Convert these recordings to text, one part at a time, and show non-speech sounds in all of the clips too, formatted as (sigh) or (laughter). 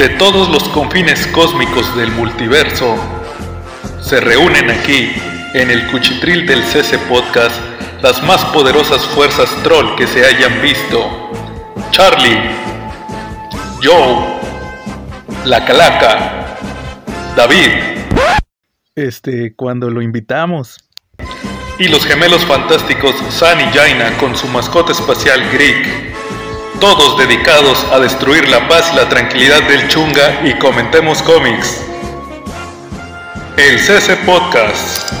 de todos los confines cósmicos del multiverso se reúnen aquí, en el cuchitril del CC Podcast, las más poderosas fuerzas troll que se hayan visto. Charlie, Joe, La Calaca, David. Este, cuando lo invitamos. Y los gemelos fantásticos San y Jaina con su mascota espacial Greek. Todos dedicados a destruir la paz y la tranquilidad del Chunga y comentemos cómics. El CC Podcast.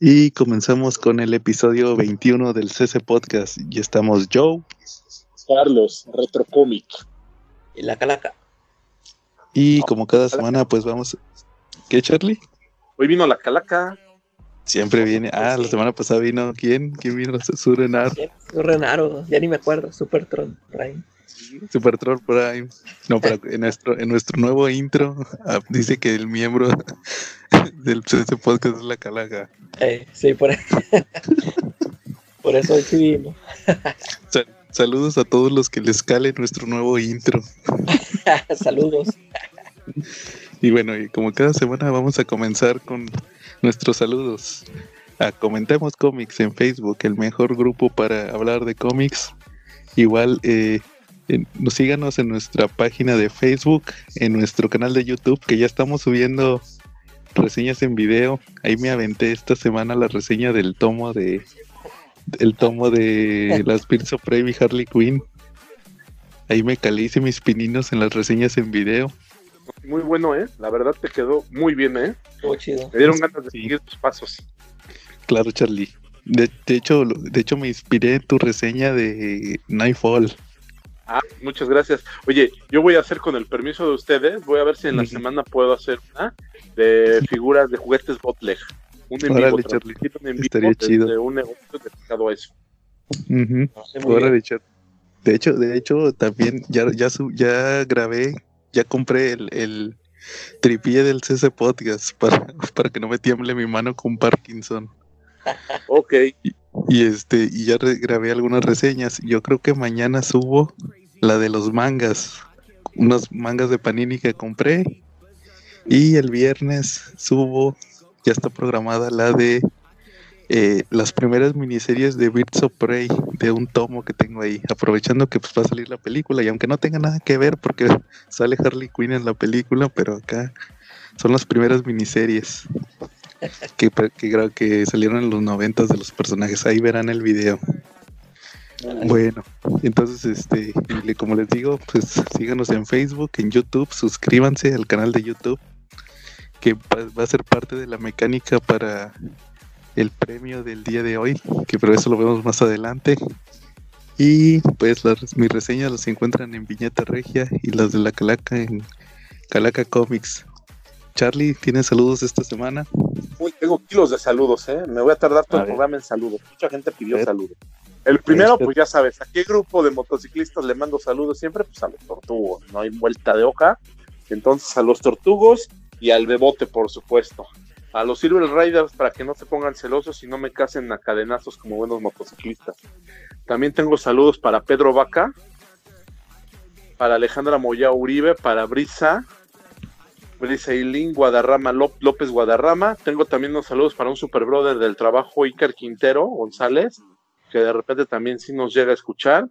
Y comenzamos con el episodio 21 del CC Podcast. Y estamos Joe, Carlos, Retrocomic. Y la calaca. Y como cada semana, pues vamos. ¿Qué, Charlie? Hoy vino la calaca. Siempre viene. Ah, la semana pasada vino. ¿Quién? ¿Quién vino? (laughs) Surenar. Renaro, ya ni me acuerdo. Supertron Prime. Super Troll Prime. No, pero en nuestro, en nuestro nuevo intro (laughs) ah, dice que el miembro (laughs) del CC Podcast es la calaca. Eh, sí, por, por eso hoy sí vino. Sa- saludos a todos los que les cale nuestro nuevo intro. (laughs) Saludos. Y bueno, y como cada semana vamos a comenzar con nuestros saludos. A Comentemos Cómics en Facebook, el mejor grupo para hablar de cómics. Igual, eh, en- síganos en nuestra página de Facebook, en nuestro canal de YouTube, que ya estamos subiendo reseñas en video. Ahí me aventé esta semana la reseña del tomo de el tomo de las Birds of Prey y Harley Quinn. Ahí me calé, hice mis pininos en las reseñas en video. Muy bueno, ¿eh? La verdad te quedó muy bien, ¿eh? Estuvo chido. Me dieron ganas de Sí. seguir tus pasos. Claro, Charlie. De, de hecho, de hecho me inspiré en tu reseña de Nightfall. Ah, muchas gracias. Oye, yo voy a hacer con el permiso de ustedes, voy a ver si en la semana puedo hacer una de figuras de juguetes Botleg. Un en Órale, vivo, Charlie. un en vivo Estaría desde chido. un negocio dedicado a eso. Sí, muy Órale, De hecho, de hecho, también ya, ya, ya grabé, ya compré el, el tripié del CC Podcast (laughs) para, para que no me tiemble mi mano con Parkinson. (laughs) Ok, Y este, y ya grabé algunas reseñas. Yo creo que mañana subo la de los mangas. Unos mangas de Panini que compré. Y el viernes subo, ya está programada la de eh, las primeras miniseries de Birds of Prey, de un tomo que tengo ahí. Aprovechando que pues va a salir la película. Y aunque no tenga nada que ver, porque (laughs) sale Harley Quinn en la película, pero acá son las primeras miniseries (laughs) que, que, que salieron en los noventas de los personajes. Ahí verán el video. Bueno, entonces, este, como les digo, pues síganos en Facebook, en YouTube, suscríbanse al canal de YouTube, que va, a ser parte de la mecánica para el premio del día de hoy, que pero eso lo vemos más adelante. Y pues las, mis reseñas las encuentran en Viñeta Regia y las de la Calaca en Calaca Comics. Charlie, ¿tienes saludos esta semana? Uy, tengo kilos de saludos, ¿eh? Me voy a tardar todo A el ver. programa en saludos. Mucha gente pidió saludos. El primero, pues ya sabes, ¿a qué grupo de motociclistas le mando saludos siempre? Pues a los tortugos, no hay vuelta de hoja. Entonces a los tortugos y al bebote, por supuesto. A los Silver Riders para que no se pongan celosos y no me casen a cadenazos como buenos motociclistas. También tengo saludos para Pedro Vaca, para Alejandra Moya Uribe, para Brisa, Brisa Ilín, Guadarrama, Ló- López Guadarrama. Tengo también unos saludos para un super brother del trabajo, Iker Quintero González, que de repente también sí nos llega a escuchar.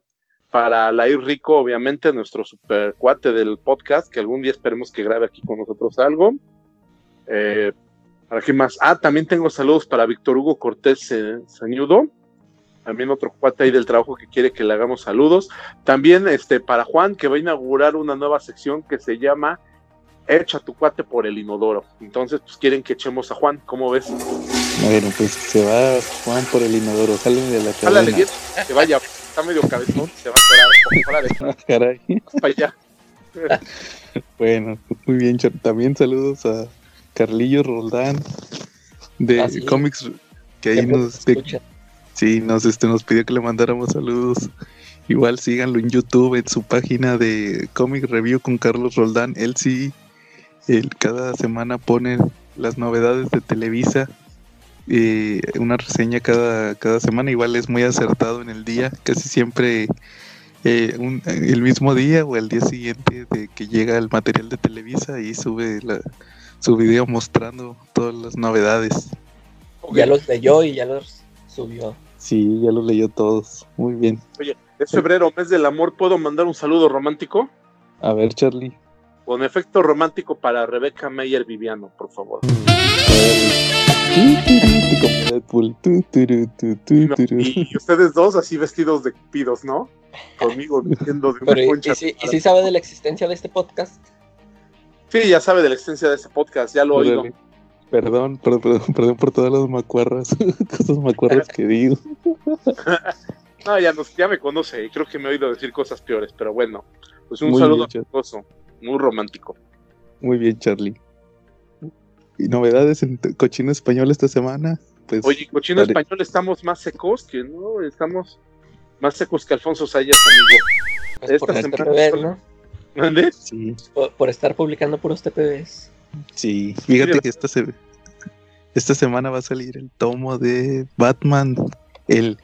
Para Lair Rico, obviamente, nuestro super cuate del podcast, que algún día esperemos que grabe aquí con nosotros algo. Eh, ¿Para qué más? Ah, también tengo saludos para Víctor Hugo Cortés eh, Sañudo, también otro cuate ahí del trabajo que quiere que le hagamos saludos. También este, para Juan, que va a inaugurar una nueva sección que se llama Echa tu cuate por el inodoro. Entonces, pues quieren que echemos a Juan, ¿cómo ves? Bueno, pues se va Juan por el inodoro, salen de la cadena. bien, que vaya, está medio cabezón, se va a parar, órale, (laughs) Caray. para allá. (laughs) Bueno, muy bien, Char- también saludos a Carlillo Roldán de Ah, sí. Comics que ahí Siempre nos, escucha. sí, nos, este, nos pidió que le mandáramos saludos. Igual síganlo en YouTube, en su página de Comic Review con Carlos Roldán. Él sí, él cada semana pone las novedades de Televisa eh, una reseña cada, cada semana. Igual es muy acertado en el día, casi siempre eh, un- el mismo día o el día siguiente de que llega el material de Televisa y sube la- su video mostrando todas las novedades. Ya los leyó y ya los subió. Sí, ya los leyó todos. Muy bien. Es febrero, mes del amor. ¿Puedo mandar un saludo romántico? A ver, Charlie. Con efecto romántico para Rebeca Meyer Viviano, por favor. Como Y, no- turu. y ustedes dos así vestidos de cupidos, ¿no? Conmigo diciendo de una Pero, ¿y, concha. y si, y si sabe de la existencia de este podcast? Sí, ya sabe de la existencia de ese podcast, ya lo he oído. Perdón, perdón, perdón, perdón por todas las macuarras, (laughs) cosas macuarras que digo. (laughs) No, ya, nos, ya me conoce y creo que me he oído decir cosas peores, pero bueno, pues un Muy saludo bien, muy romántico. Muy bien, Charlie. ¿Y novedades en cochino español esta semana? Pues, Oye, cochino Dale. español, estamos más secos que no, estamos más secos que Alfonso Sayas, amigo. Pues Esta por semana- ¿no? Sí, Por, por estar publicando puros TPBs. sí. Fíjate que esta, se- esta semana va a salir el tomo de Batman, el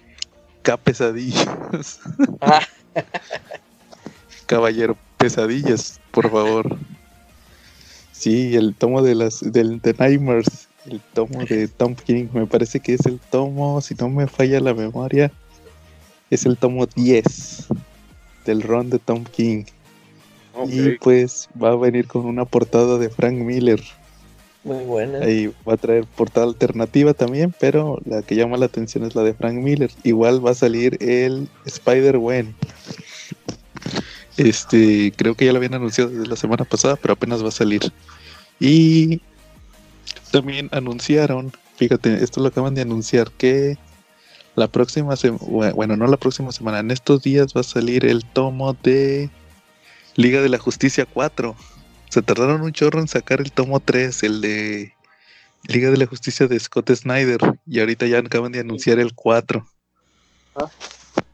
K Pesadillas. Ah, (laughs) Caballero, pesadillas, por favor. Sí, el tomo de las del The Nightmares, el tomo de (laughs) Tom King, me parece que es el tomo, si no me falla la memoria, es el tomo 10 del run de Tom King. Y pues va a venir con una portada de Frank Miller. muy buena. Ahí va a traer portada alternativa también, pero la que llama la atención es la de Frank Miller. Igual va a salir el Spider-Wen. Este, creo que ya lo habían anunciado desde la semana pasada, pero apenas va a salir. Y también anunciaron, fíjate, esto lo acaban de anunciar, que la próxima semana, bueno, no la próxima semana, en estos días va a salir el tomo de Liga de la Justicia 4. Se tardaron un chorro en sacar el tomo 3, el de Liga de la Justicia de Scott Snyder. Y ahorita ya acaban de anunciar el 4. Ah.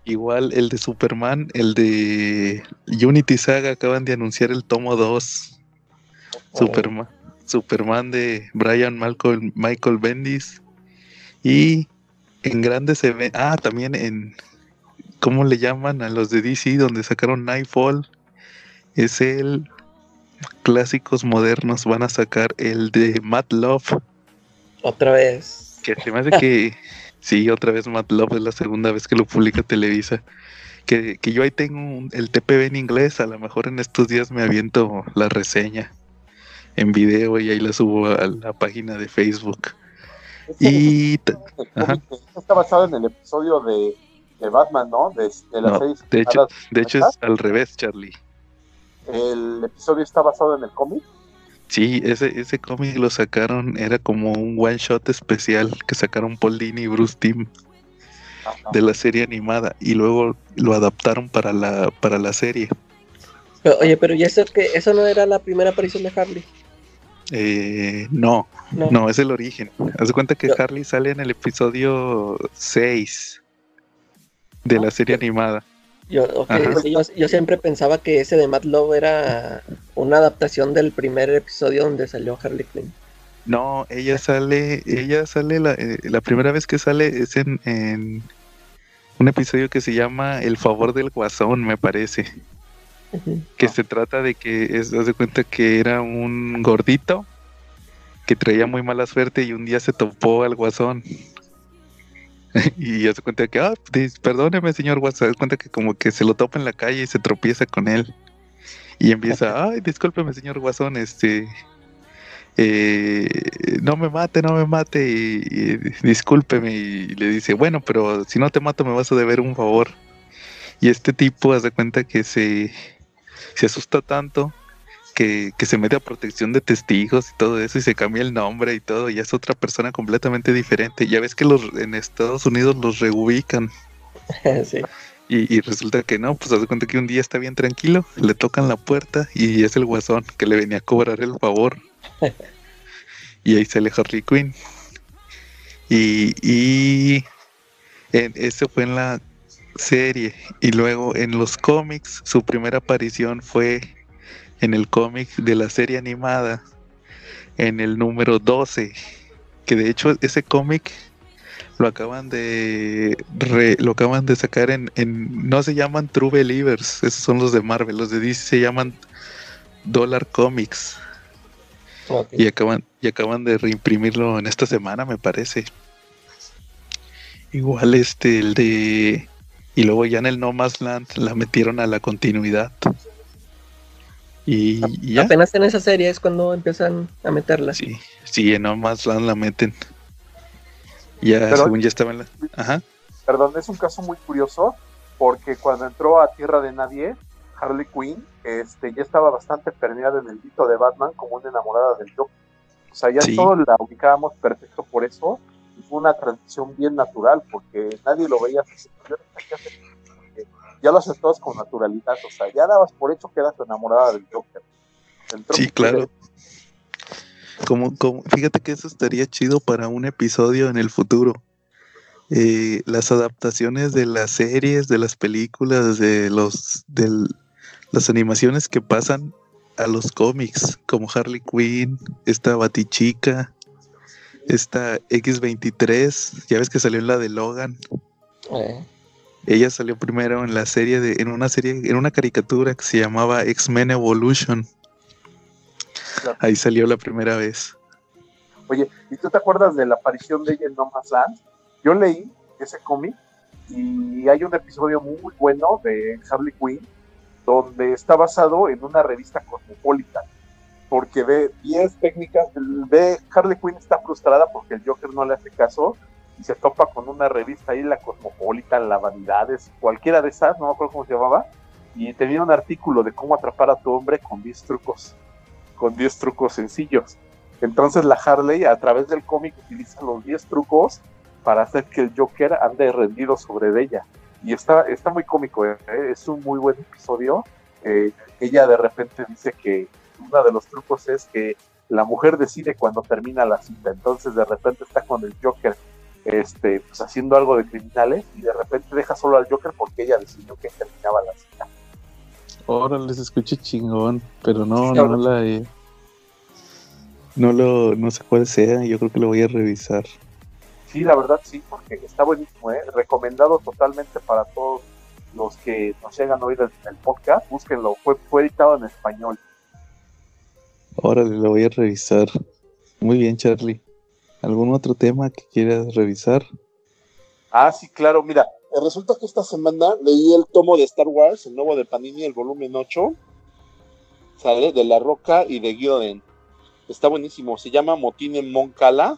Igual el de Superman, el de Unity Saga acaban de anunciar el tomo 2. Superman, Superman de Brian Malcolm, Michael Bendis. Y en grandes eventos. Ah, también en. ¿Cómo le llaman a los de DC? Donde sacaron Nightfall. Es el. Clásicos modernos. Van a sacar el de Matt Love. Otra vez. Que se me hace que. (laughs) Sí, otra vez Matt Love es la segunda vez que lo publica Televisa. Que, que yo ahí tengo un- el TPB en inglés. A lo mejor en estos días me aviento la reseña en video y ahí la subo a la página de Facebook. Y está basado en el episodio de, de Batman, ¿no? De, de la No, serie de hecho, animada. de hecho es al revés, Charlie. El episodio está basado en el cómic. Sí, ese, ese cómic lo sacaron, era como un one shot especial que sacaron Paul Dini y Bruce Timm Ajá. de la serie animada y luego lo adaptaron para la, para la serie. Pero, oye, pero ¿y eso que eso no era la primera aparición de Harley? Eh, no, No. no, es el origen. Haz de cuenta que Harley sale en el episodio 6 de la serie animada. Yo, sí, yo, yo siempre pensaba que ese de Matt Love era una adaptación del primer episodio donde salió Harley Quinn. No, ella sale, ella sale, la, eh, la primera vez que sale es en, en un episodio que se llama El favor del guasón, me parece. Que se trata de que, es, haz de cuenta que era un gordito que traía muy mala suerte y un día se topó al guasón. (laughs) y haz de cuenta que, ah, perdóneme señor haz de cuenta que como que se lo topa en la calle y se tropieza con él. Y empieza, (laughs) ay, discúlpeme señor guasón, este, eh, no me mate, no me mate, y, y discúlpeme, y le dice, bueno, pero si no te mato me vas a deber un favor. Y este tipo hace cuenta que se, se asusta tanto que, que se mete a protección de testigos y todo eso y se cambia el nombre y todo, y es otra persona completamente diferente. Ya ves que los en Estados Unidos los reubican. (laughs) sí. Y, y resulta que no, pues hace cuenta que un día está bien tranquilo, le tocan la puerta y es el guasón que le venía a cobrar el favor. (laughs) y ahí sale Harley Quinn. Y, y en, eso fue en la serie. Y luego en los cómics, su primera aparición fue en el cómic de la serie animada, en el número 12. Que de hecho ese cómic lo acaban de lo acaban de sacar en, en no se llaman True Believers, esos son los de Marvel, los de DC se llaman Dollar Comics. Y acaban y acaban de reimprimirlo en esta semana, me parece. Igual este el de y luego ya en el No Más Land la metieron a la continuidad. Y, ya. Apenas en esa serie es cuando empiezan a meterla. Sí, sí, en No Más Land la meten. Ya, según ya estaba en la. Ajá. Perdón, es un caso muy curioso porque cuando entró a Tierra de Nadie, Harley Quinn este, ya estaba bastante permeada en el mito de Batman como una enamorada del Joker. O sea, ya todos la ubicábamos perfecto por eso. Y fue una transición bien natural porque nadie lo veía así. Ya lo haces todos con naturalidad. O sea, ya dabas por hecho que eras enamorada del Joker. sí, claro. Como, como, fíjate que eso estaría chido para un episodio en el futuro. Eh, las adaptaciones de las series, de las películas, de los de las animaciones que pasan a los cómics, como Harley Quinn, esta Batichica, esta X23, ya ves que salió en la de Logan. Eh. Ella salió primero en la serie de, en una serie, en una caricatura que se llamaba X-Men Evolution. Ahí salió la primera vez. Oye, ¿y tú te acuerdas de la aparición de ella en No Man's Land? Yo leí ese cómic y hay un episodio muy bueno de Harley Quinn donde está basado en una revista cosmopolita porque ve 10 técnicas, ve Harley Quinn está frustrada porque el Joker no le hace caso y se topa con una revista ahí, la Cosmopolita, la Vanidades, cualquiera de esas, no me acuerdo cómo se llamaba, y tenía un artículo de cómo atrapar a tu hombre con 10 trucos con 10 trucos sencillos. Entonces la Harley a través del cómic utiliza los 10 trucos para hacer que el Joker ande rendido sobre ella. Y está, está muy cómico, ¿eh? es un muy buen episodio. Eh, ella de repente dice que uno de los trucos es que la mujer decide cuando termina la cita. Entonces de repente está con el Joker este, pues, haciendo algo de criminales y de repente deja solo al Joker porque ella decidió que terminaba la cita. Órale, se escucha chingón, pero no, no la No lo, no sé cuál sea, yo creo que lo voy a revisar. Sí, la verdad sí, porque está buenísimo, ¿eh? recomendado totalmente para todos los que nos llegan a oír el, el podcast, búsquenlo, fue, fue editado en español. Órale, lo voy a revisar. Muy bien, Charlie. ¿Algún otro tema que quieras revisar? Ah, sí, claro, mira, eh, resulta que esta semana leí el tomo de Star Wars, el nuevo de Panini, el volumen 8, ¿sale? De La Roca y de Gilden. Está buenísimo, se llama Motín en Moncala.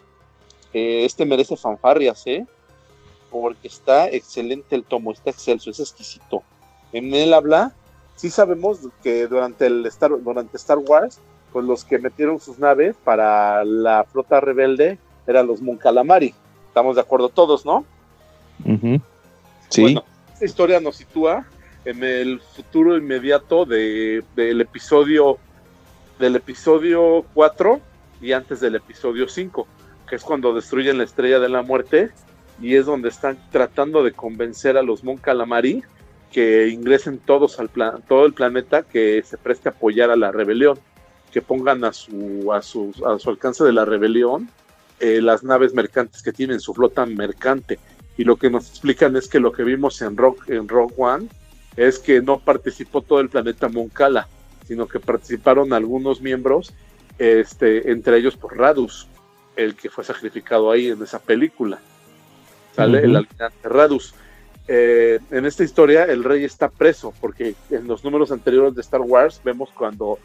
Eh, este merece fanfarrias, ¿eh? Porque está excelente el tomo, está excelso, es exquisito. En él habla, sí sabemos que durante, el Star, durante Star Wars, pues los que metieron sus naves para la flota rebelde eran los Mon Calamari. Estamos de acuerdo todos, ¿no? Sí. esta historia nos sitúa en el futuro inmediato de, del episodio del episodio 4 y antes del episodio 5, que es cuando destruyen la estrella de la muerte y es donde están tratando de convencer a los Mon Calamari que ingresen todos al plan, todo el planeta que se preste a apoyar a la rebelión, que pongan a su, a su, a su alcance de la rebelión eh, las naves mercantes que tienen, su flota mercante y lo que nos explican es que lo que vimos en Rock, en Rock One es que no participó todo el planeta Moncala, sino que participaron algunos miembros, este, entre ellos por Radus, el que fue sacrificado ahí en esa película. ¿Sale? El almirante Radus. Eh, en esta historia el rey está preso, porque en los números anteriores de Star Wars vemos cuando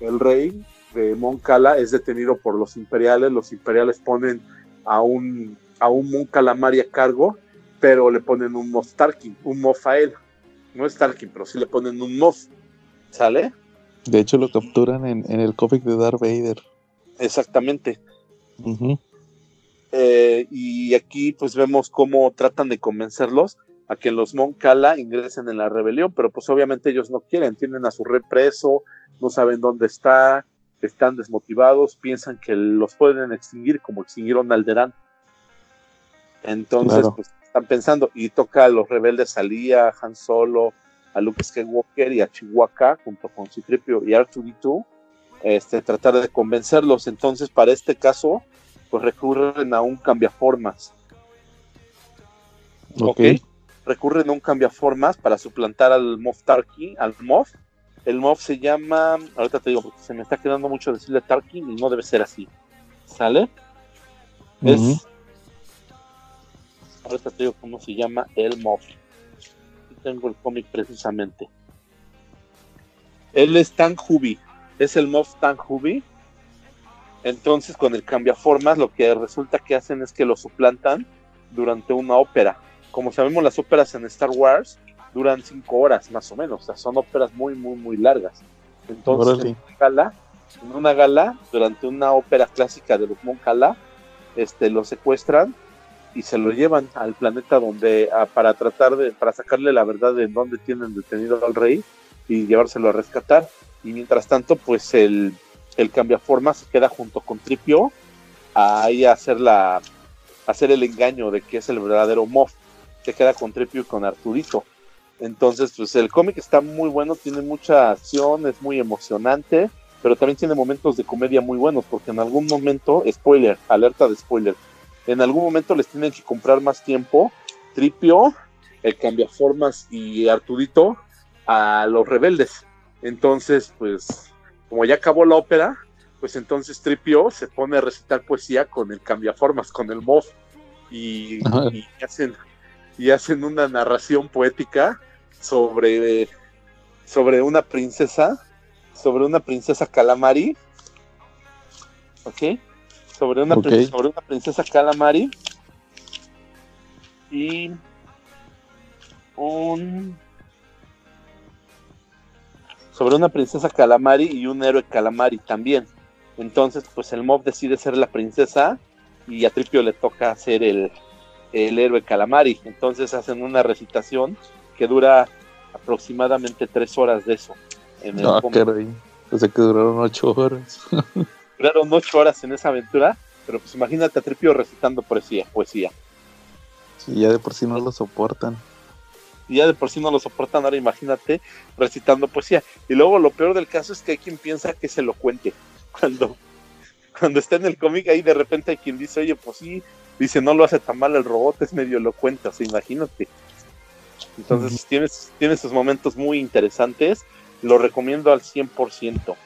el rey de Moncala es detenido por los imperiales, los imperiales ponen a un a un Mon Calamari a cargo, pero le ponen un Moff Tarkin, un Moff a él. No es Tarkin, pero sí le ponen un Moff. ¿Sale? De hecho, lo capturan en, el cómic de Darth Vader. Exactamente. Eh, y aquí pues vemos cómo tratan de convencerlos a que los Mon Cala ingresen en la rebelión, pero pues obviamente ellos no quieren, tienen a su rey preso, no saben dónde está, están desmotivados, piensan que los pueden extinguir como extinguieron a Alderaan. Entonces, pues están pensando, y toca a los rebeldes a Lía, Han Solo, a Luke Skywalker y a Chihuahua, junto con Citripio y R2D2, este, tratar de convencerlos. Entonces, para este caso, pues recurren a un cambiaformas. ¿ok? Recurren a un cambiaformas para suplantar al Moff Tarkin, al Moff. El Moff se llama, ahorita te digo porque se me está quedando mucho decirle Tarkin y no debe ser así. ¿Sale? Es. Ahorita te digo cómo se llama el. Aquí tengo el cómic precisamente. Él es Tan Hubi. Es el Moff Tan Hubi. Entonces, con el cambiaformas, lo que resulta que hacen es que lo suplantan durante una ópera. Como sabemos, las óperas en Star Wars duran cinco horas más o menos. O sea, son óperas muy, muy, muy largas. Entonces, en una, gala, en una gala, durante una ópera clásica de los Moncala, este, lo secuestran y se lo llevan al planeta donde para tratar de para sacarle la verdad de dónde tienen detenido al rey y llevárselo a rescatar y mientras tanto pues el, el cambiaforma se queda junto con Tripio ahí a hacer la hacer el engaño de que es el verdadero Moff se queda con Tripio y con Arturito entonces pues el cómic está muy bueno tiene mucha acción es muy emocionante pero también tiene momentos de comedia muy buenos porque en algún momento spoiler alerta de spoiler en algún momento les tienen que comprar más tiempo. Tripio, el cambiaformas y Arturito a los rebeldes. Entonces, pues, como ya acabó la ópera, pues entonces Tripio se pone a recitar poesía con el cambiaformas, con el MOF. Y, y, hacen, y hacen una narración poética sobre, sobre una princesa, sobre una princesa calamari. ¿Ok? sobre una, princesa, sobre una princesa calamari y un sobre una princesa calamari y un héroe calamari también. Entonces, pues el mob decide ser la princesa y a Tripio le toca ser el, el héroe calamari. Entonces hacen una recitación que dura aproximadamente tres horas de eso. En el ah, caray. Pensé que duraron ocho horas. (laughs) duraron ocho horas en esa aventura, pero pues imagínate a Tripio recitando poesía, poesía. Sí, ya de por sí no lo soportan. Y ya de por sí no lo soportan, ahora imagínate recitando poesía. Y luego lo peor del caso es que hay quien piensa que se lo cuente. (laughs) Cuando, cuando está en el cómic, ahí de repente hay quien dice, oye, pues sí, dice, no lo hace tan mal el robot, es medio elocuente, o sea, imagínate. Entonces, tienes, tienes sus momentos muy interesantes, lo recomiendo al 100%.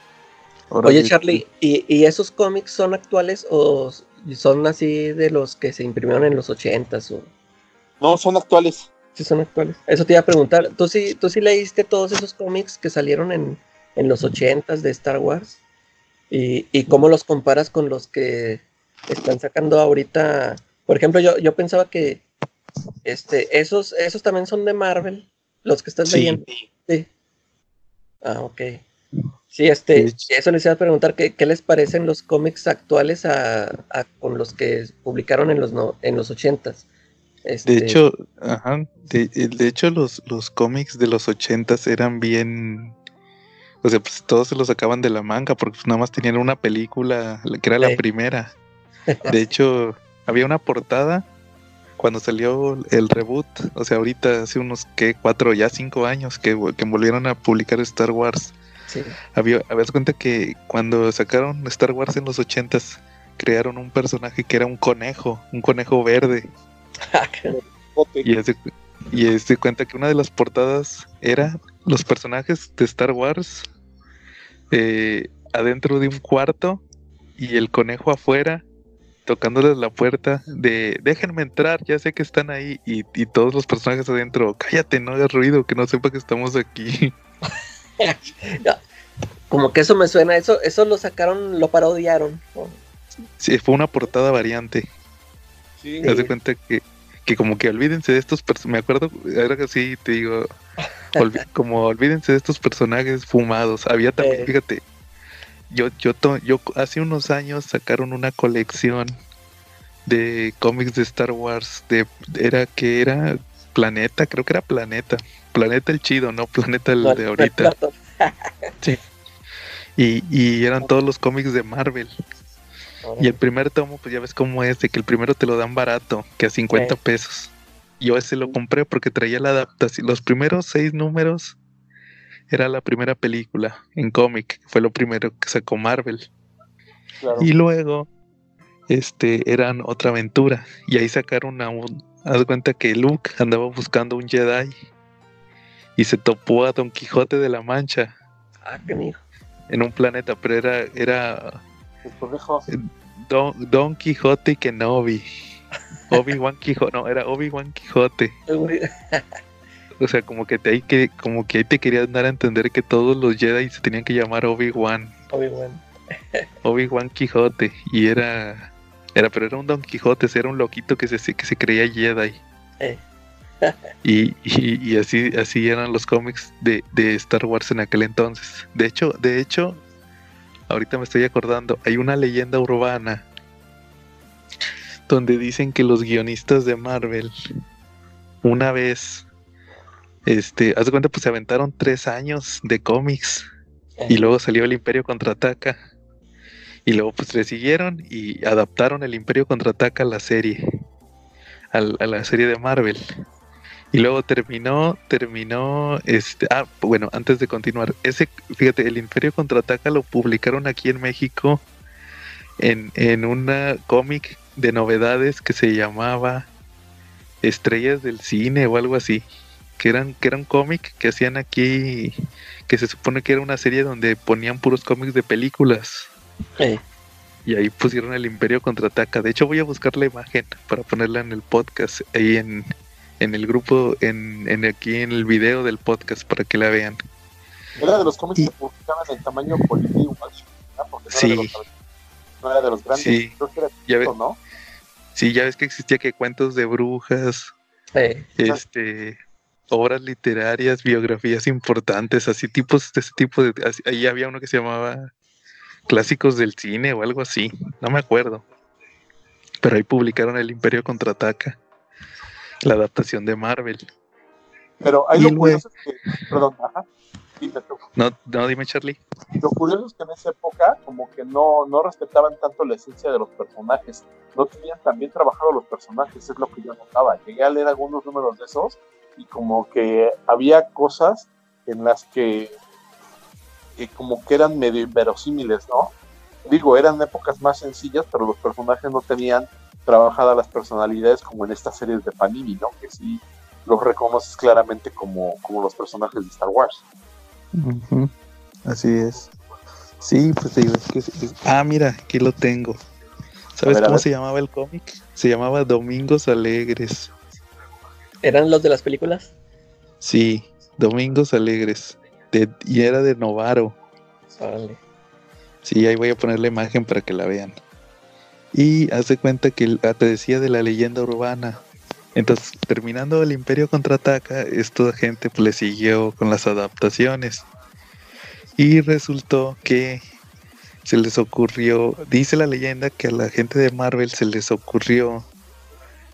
Oye, Charlie, ¿y, esos cómics son actuales o son así de los que se imprimieron en los ochentas? O... No, son actuales. Sí, son actuales. Eso te iba a preguntar. ¿Tú sí, tú sí leíste todos esos cómics que salieron en, en los ochentas de Star Wars? ¿Y, ¿Y, cómo los comparas con los que están sacando ahorita? Por ejemplo, yo, yo pensaba que este, esos, esos también son de Marvel, los que estás leyendo. Sí. Ah, ok. Sí, este, eso les iba a preguntar, ¿qué, les parecen los cómics actuales a, con los que publicaron en los, no, en los ochentas? Este... De hecho, ajá, de, hecho los, los cómics de los ochentas eran bien, o sea, pues todos se los sacaban de la manga porque pues, nada más tenían una película que era la primera. (laughs) De hecho, había una portada cuando salió el reboot, o sea, ahorita hace unos que cuatro, ya cinco años que, que volvieron a publicar Star Wars. Había, habías cuenta que cuando sacaron Star Wars en los ochentas, crearon un personaje que era un conejo, un conejo verde. (laughs) y es y se cuenta que una de las portadas era los personajes de Star Wars eh, adentro de un cuarto y el conejo afuera tocándoles la puerta de déjenme entrar, ya sé que están ahí y, y todos los personajes adentro, cállate, no hagas ruido, que no sepa que estamos aquí. (laughs) Como que eso me suena, eso, eso lo sacaron, lo parodiaron. Sí, fue una portada variante. Sí. Te cuenta que, que como que olvídense de estos personajes, me acuerdo, ahora que sí te digo, como olvídense de estos personajes fumados. Había también, fíjate, yo, yo, yo hace unos años sacaron una colección de cómics de Star Wars, de, era que era Planeta, creo que era Planeta, Planeta el chido, no (laughs) Planeta el de ahorita. (laughs) sí. Y, y eran todos los cómics de Marvel. Y el primer tomo, pues ya ves cómo es, de que el primero te lo dan barato, que a 50 pesos. Yo ese lo compré porque traía la adaptación. Los primeros seis números era la primera película en cómic, fue lo primero que sacó Marvel. Y luego, este, eran otra aventura. Y ahí sacaron a haz de cuenta que Luke andaba buscando un Jedi y se topó a Don Quijote de la Mancha Ah, qué mijo. en un planeta, pero era, era conejo. Don, Don Quijote y Kenobi. Obi-Wan Quijote, no, era Obi-Wan Quijote. (laughs) O sea, como que te ahí que, como que ahí te querían dar a entender que todos los Jedi se tenían que llamar Obi-Wan. Obi-Wan. (laughs) Obi-Wan Quijote. Y era. Era, pero era un Don Quijote, era un loquito que se, que se creía Jedi. Eh. (laughs) Y, y- y así, así eran los cómics de, de Star Wars en aquel entonces. De hecho, de hecho, ahorita me estoy acordando, hay una leyenda urbana donde dicen que los guionistas de Marvel una vez, este, haz de cuenta, pues se aventaron tres años de cómics y luego salió el Imperio Contraataca. Y luego pues le siguieron y adaptaron el Imperio Contraataca a la serie. al- a la serie de Marvel. Y luego terminó, terminó, este, ah, bueno, antes de continuar, ese, fíjate, el Imperio Contraataca lo publicaron aquí en México en, en una cómic de novedades que se llamaba Estrellas del Cine o algo así. Que eran, que era un cómic que hacían aquí, que se supone que era una serie donde ponían puros cómics de películas. Eh, Y ahí pusieron el Imperio contraataca. De hecho, voy a buscar la imagen para ponerla en el podcast, ahí en, en el grupo, en, en aquí en el video del podcast para que la vean. Era de los cómics Y- que publicaban en tamaño ¿no? Porque no, Sí. era de los, no era de los grandes. Sí. Creo que era Ya ve- ¿no? Sí, ya ves que existía que cuentos de brujas, eh, este, obras literarias, biografías importantes, así tipos de ese tipo de. así- ahí había uno que se llamaba Clásicos del Cine o algo así, no me acuerdo. Pero ahí publicaron el Imperio contraataca, la adaptación de Marvel. Pero ahí Y lo curioso es que, perdón, ajá, dime tú. No, no, dime Charlie. Lo curioso es que en esa época como que no, no respetaban tanto la esencia de los personajes, no tenían tan bien trabajado los personajes, es lo que yo notaba. Llegué a leer algunos números de esos y como que había cosas en las que, que como que eran medio inverosímiles, ¿no? Digo, eran épocas más sencillas, pero los personajes no tenían trabajadas las personalidades como en estas series de Panini, ¿no? Que sí los reconoces claramente como, como los personajes de Star Wars. Así es. Sí, pues digo, es que es- es- Ah, mira, aquí lo tengo. ¿Sabes ver, cómo se llamaba el cómic? Se llamaba Domingos Alegres. ¿Eran los de las películas? Sí, Domingos Alegres. De- y era de Novaro. Órale. Sí, ahí voy a poner la imagen para que la vean. Y haz de cuenta que ah, te decía de la leyenda urbana. Entonces, terminando el Imperio contraataca, esta gente pues, le siguió con las adaptaciones. Y resultó que se les ocurrió, dice la leyenda que a la gente de Marvel se les ocurrió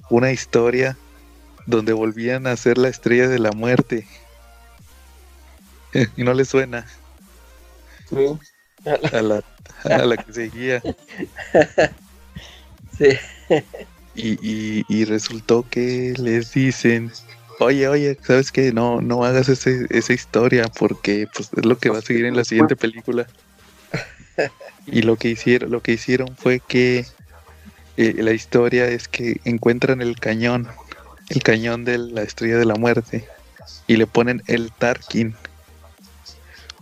una historia donde volvían a ser la estrella de la muerte. (laughs) y no les suena Sí. a la, a la que seguía. (laughs) Sí. Y, y, y resultó que les dicen, oye, oye, ¿sabes qué? No, no hagas ese, esa historia porque pues, es lo que va a seguir en la siguiente película. (laughs) Y lo que hicieron, lo que hicieron fue que eh, la historia es que encuentran el cañón, el cañón de la estrella de la muerte, y le ponen el Tarkin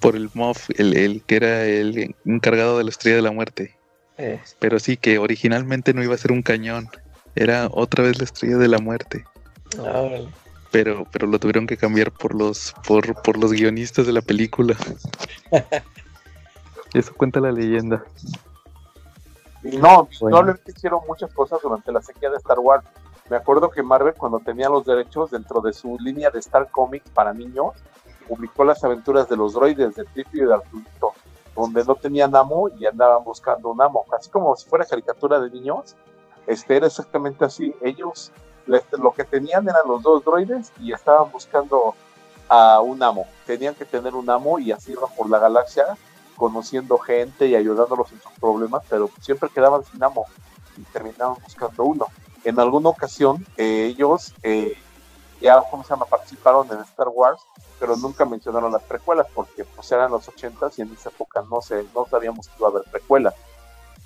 por el Moff, el, el que era el encargado de la estrella de la muerte. Eh, Pero sí que originalmente no iba a ser un cañón. Era otra vez la estrella de la muerte. órale. Pero, pero lo tuvieron que cambiar por los, por, por los guionistas de la película. (laughs) Eso cuenta la leyenda. No, Bueno. probablemente hicieron muchas cosas durante la sequía de Star Wars. Me acuerdo que Marvel, cuando tenía los derechos dentro de su línea de Star Comics para niños, publicó las aventuras de los droides de Trifio y de Arturito, donde no tenían amo y andaban buscando un amo. Así como si fuera caricatura de niños, este era exactamente así. Ellos lo que tenían eran los dos droides y estaban buscando a un amo. Tenían que tener un amo y así iban por la galaxia conociendo gente y ayudándolos en sus problemas, pero siempre quedaban sin amo y terminaban buscando uno. En alguna ocasión eh, ellos eh, ya, ¿cómo se llama? Participaron en Star Wars, pero nunca mencionaron las precuelas porque pues eran los 80 y en esa época no, se, no sabíamos que iba a haber precuelas.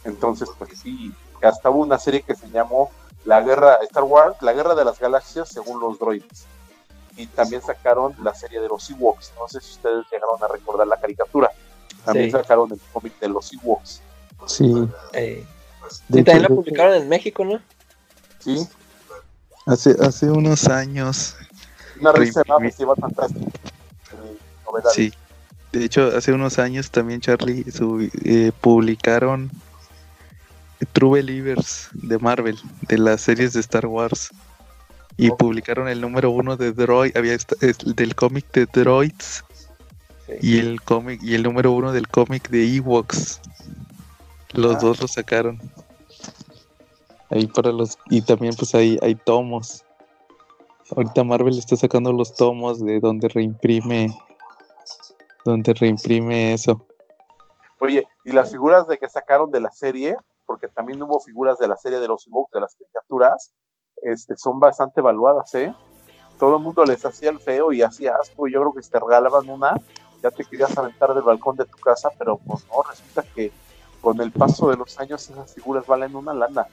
Entonces, pues sí, hasta hubo una serie que se llamó la guerra Star Wars, la guerra de las galaxias según los droids. Y también sacaron la serie de los Ewoks. No sé si ustedes llegaron a recordar la caricatura. También Sí. sacaron el cómic de los Ewoks. Sí. Eh, también la publicaron en México, ¿no? Sí, Hace, hace unos años, una revista llamada. Festival Fantástico. Sí. De hecho, hace unos años también, Charlie, su- eh, publicaron True Believers de Marvel, de las series de Star Wars. Y publicaron el número uno de Droid, había esta- es- del cómic de Droids Sí. y el cómic y el número uno del cómic de Ewoks. Los Ah. dos lo sacaron. Ahí para los y también pues ahí hay tomos. Ahorita Marvel está sacando los tomos de donde reimprime donde reimprime eso. Oye, y las figuras de que sacaron de la serie, porque también hubo figuras de la serie de los Ewoks, de las caricaturas, este, son bastante evaluadas, ¿eh? Todo el mundo les hacía el feo y hacía asco, y yo creo que si te regalaban una, ya te querías aventar del balcón de tu casa, pero pues no, resulta que con el paso de los años esas figuras valen una lana.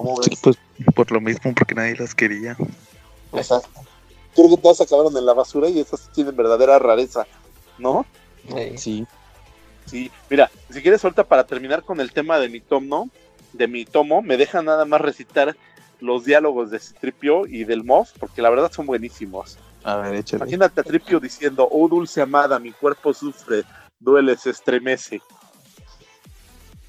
¿Cómo ves? Sí, pues por lo mismo porque nadie las quería. Exacto. Creo que todas acabaron en la basura y esas tienen verdadera rareza, ¿no? Sí. Sí, mira, si quieres suelta para terminar con el tema de mi tomo, de mi tomo, me deja nada más recitar los diálogos de Citripio y del Moff, porque la verdad son buenísimos. A ver, échale. Imagínate a Tripio diciendo, oh dulce amada, mi cuerpo sufre, duele, se estremece.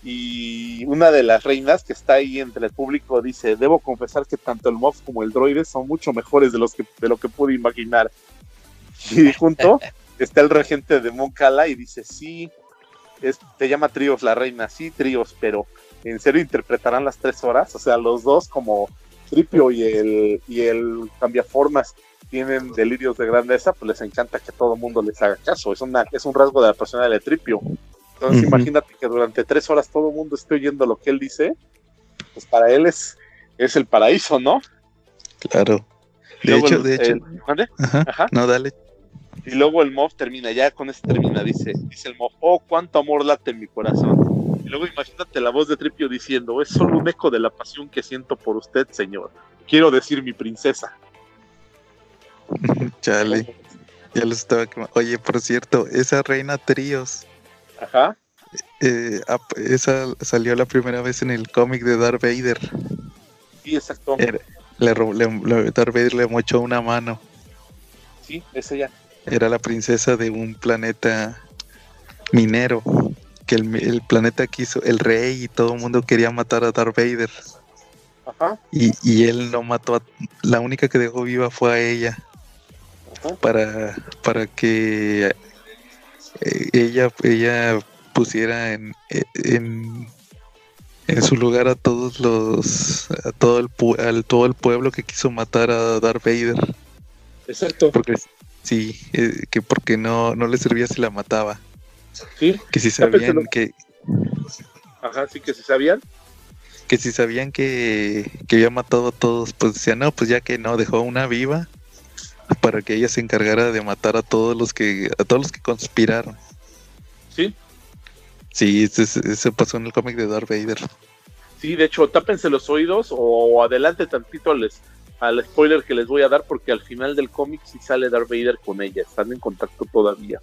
Y una de las reinas que está ahí entre el público dice, debo confesar que tanto el Moff como el droide son mucho mejores de, los que, de lo que pude imaginar. Y (laughs) junto está el regente de Moncala y dice, sí, es, te llama Tríos la reina, sí, Tríos, pero ¿en serio interpretarán las tres horas? O sea, los dos como Tripio y el, y el cambiaformas tienen delirios de grandeza, pues les encanta que todo el mundo les haga caso. Es, una, es un rasgo de la personalidad de Tripio. Entonces, imagínate que durante tres horas todo el mundo esté oyendo lo que él dice, pues para él es, es el paraíso, ¿no? Claro. De luego hecho, el- de hecho. el-. Ajá. Ajá. No, dale. Y luego el Moff termina, ya con eso termina, dice, dice el Moff, oh, cuánto amor late en mi corazón. Y luego imagínate la voz de Tripio diciendo, es solo un eco de la pasión que siento por usted, señor. Quiero decir mi princesa. (laughs) Chale. Ya los estaba quemando. Oye, por cierto, esa reina Tríos, Ajá. eh, esa salió la primera vez en el cómic de Darth Vader. Sí, exacto. Era- le, le- Darth Vader le mochó una mano. Sí, ese ya. Era la princesa de un planeta minero. Que el, el planeta quiso, el rey y todo el mundo quería matar a Darth Vader. Ajá. Y, y él no mató a. La única que dejó viva fue a ella. Ajá. para, para que eh, ella, ella pusiera en, en, en su lugar a todos los a todo el pu- al todo el pueblo que quiso matar a Darth Vader Exacto. porque sí eh, que porque no no le servía si la mataba Sí. que si sabían lo- que Ajá, sí que se sabían. que si sabían que, que había matado a todos pues decía no pues ya que no dejó una viva para que ella se encargara de matar a todos los que a todos los que conspiraron Sí. Sí, ese, ese pasó en el cómic de Darth Vader. Sí, de hecho, tápense los oídos o adelante tantito les, al spoiler que les voy a dar porque al final del cómic sí sale Darth Vader con ella. Están en contacto todavía.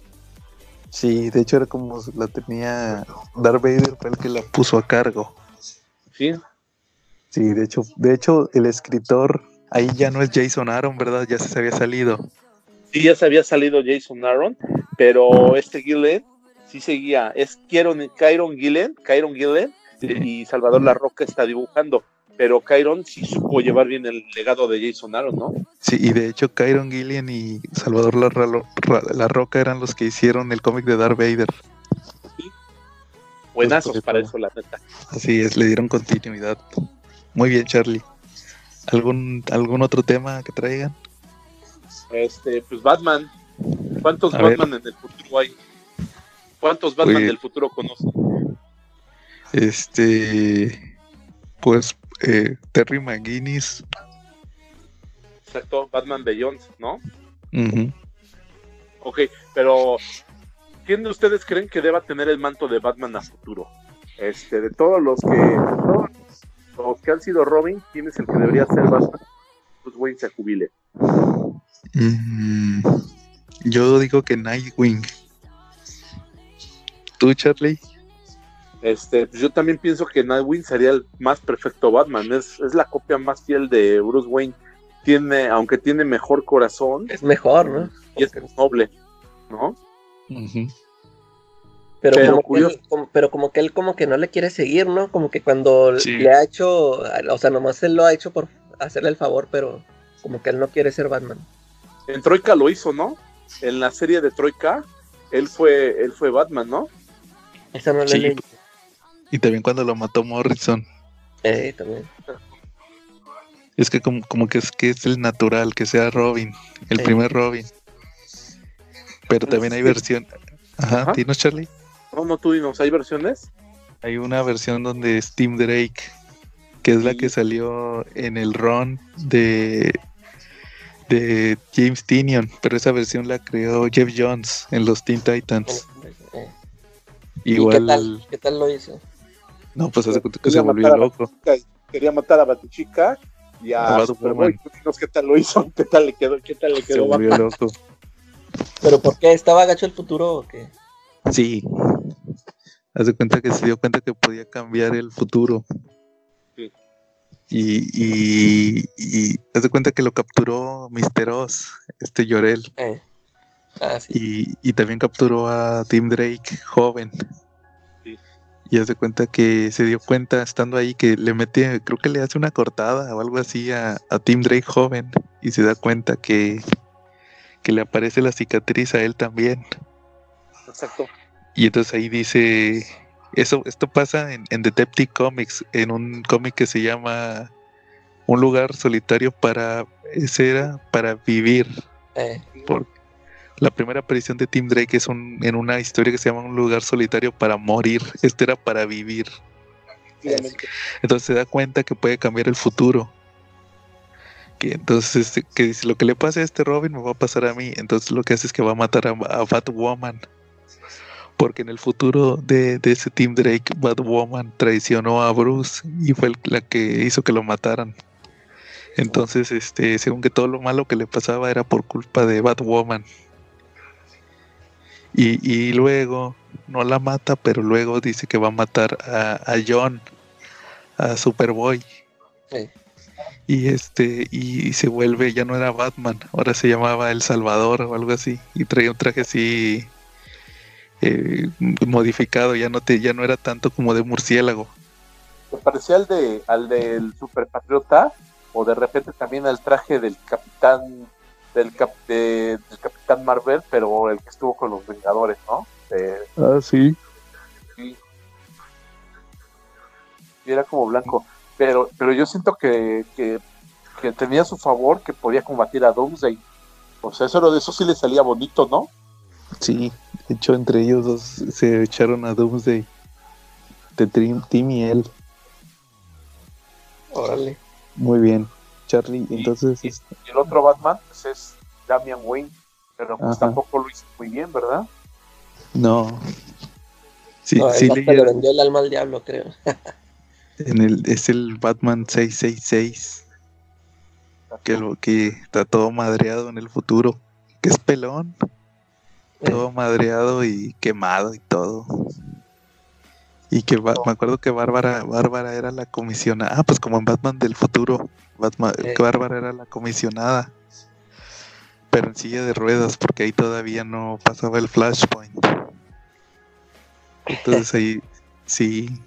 Sí, de hecho era como la tenía Darth Vader fue el que la puso a cargo. Sí. Sí, de hecho, de hecho el escritor ahí ya no es Jason Aaron, ¿verdad? Ya se había salido. Sí, ya se había salido Jason Aaron, pero este Gillen sí seguía. Es Kieron, Kyron Gillen, Kyron Gillen y Salvador La Roca está dibujando. Pero Kyron sí supo llevar bien el legado de Jason Aaron, ¿no? Sí, y de hecho Kyron Gillian y Salvador La, Ra- Ra- La Roca eran los que hicieron el cómic de Darth Vader. Buenazos Pues, para pues, eso, la neta. Así es, le dieron continuidad. Muy bien, Charlie. ¿Algún, algún otro tema que traigan? Este, pues Batman. ¿Cuántos A ver. Batman en el futuro hay? ¿Cuántos Batman Oye. del futuro conocen? Este, pues eh, Terry McGuinness. Exacto, Batman Beyond, ¿no? Ujú. Ok, pero ¿quién de ustedes creen que deba tener el manto de Batman a futuro? Este, de todos los que, los que han sido Robin, ¿quién es el que debería ser Batman? Bruce Wayne se jubile. Mm, yo digo que Nightwing. ¿Tú, Charlie? Este, pues yo también pienso que Nightwing sería el más perfecto Batman. Es, es la copia más fiel de Bruce Wayne. Tiene, aunque tiene mejor corazón Es mejor, ¿no? y es más noble, ¿no? Pero, Pero como curioso. Que él, como- pero como que él como que no le quiere seguir, ¿no? Como que cuando Sí. le ha hecho, o sea, nomás él lo ha hecho por hacerle el favor, pero como que él no quiere ser Batman. En Troika lo hizo, ¿no? En la serie de Troika, él fue, él fue Batman, ¿no? Esa no le Sí. leí. Y también cuando lo mató Morrison. Eh, también. Es que como, como que es que es el natural, que sea Robin, el primer Robin. Pero también hay versión. Ajá, Ajá. ¿tienes Charlie? No, no, tú dinos, ¿hay versiones? Hay una versión donde es Tim Drake, que es la que salió en el run de de James Tinion, pero esa versión la creó Jeff Jones en los Teen Titans. Eh, ¿Y Igual, qué tal? ¿Qué tal lo hizo? no, pues hace cuenta que se volvió loco. Quería matar a Batichica y A a. Superboy. Qué tal lo hizo, (laughs) qué tal le quedó, qué tal le Se quedó volvió Batman. loco. ¿Pero por qué? ¿Estaba gacho el futuro o qué? Sí. Hace cuenta que se dio cuenta que podía cambiar el futuro. Sí. Y, y, y hace cuenta que lo capturó. Oz, este Llorel. Eh. Ah, sí. Y, y también capturó a Tim Drake, joven. Sí. Y hace cuenta que se dio cuenta estando ahí que le mete, creo que le hace una cortada o algo así a, a Tim Drake joven. Y se da cuenta que, que le aparece la cicatriz a él también. Exacto. Y entonces ahí dice, eso, esto pasa en, en Detective Comics, en un cómic que se llama Un lugar solitario para, ese era para vivir. Eh, Por, la primera aparición de Tim Drake es un, en una historia que se llama Un lugar solitario para morir. Este era para vivir. Entonces se da cuenta que puede cambiar el futuro. Que entonces este, que dice, lo que le pase a este Robin me va a pasar a mí. Entonces lo que hace es que va a matar a, a Batwoman. Porque en el futuro de, de ese Tim Drake, Batwoman traicionó a Bruce y fue el- la que hizo que lo mataran. Entonces, este, según que todo lo malo que le pasaba era por culpa de Batwoman. Y, y luego no la mata, pero luego dice que va a matar a, a John, a Superboy. eh. Y este, y se vuelve, ya no era Batman, ahora se llamaba El Salvador o algo así. Y traía un traje así eh, modificado, ya no te, ya no era tanto como de murciélago. ¿Te parecía al de al del Super Patriota? O de repente también al traje del Capitán del, cap- de- del Capitán Marvel, pero el que estuvo con los Vengadores, ¿no? De- Ah, sí. sí. Y era como blanco. Pero, pero yo siento que, que, que tenía a su favor que podía combatir a Doomsday. O sea, eso, eso sí le salía bonito, ¿no? Sí, de hecho entre ellos dos se echaron a Doomsday. De Tim, Tim y él. Órale. Muy bien. Charlie, Y- entonces, y- este, Y el otro Batman pues, es Damian Wayne. Pero pues Ajá. tampoco lo hizo muy bien, ¿verdad? no. Sí, No, sí le vendió el alma al diablo, creo. En el, es el Batman 666, que, lo, que está todo madreado en el futuro. Que es pelón, todo madreado y quemado y todo. Y que me acuerdo que Bárbara, Bárbara era la comisionada. Ah, pues como en Batman del futuro. Batman, Eh. que Bárbara era la comisionada. Pero en silla de ruedas, porque ahí todavía no pasaba el flashpoint. Entonces ahí (laughs) sí.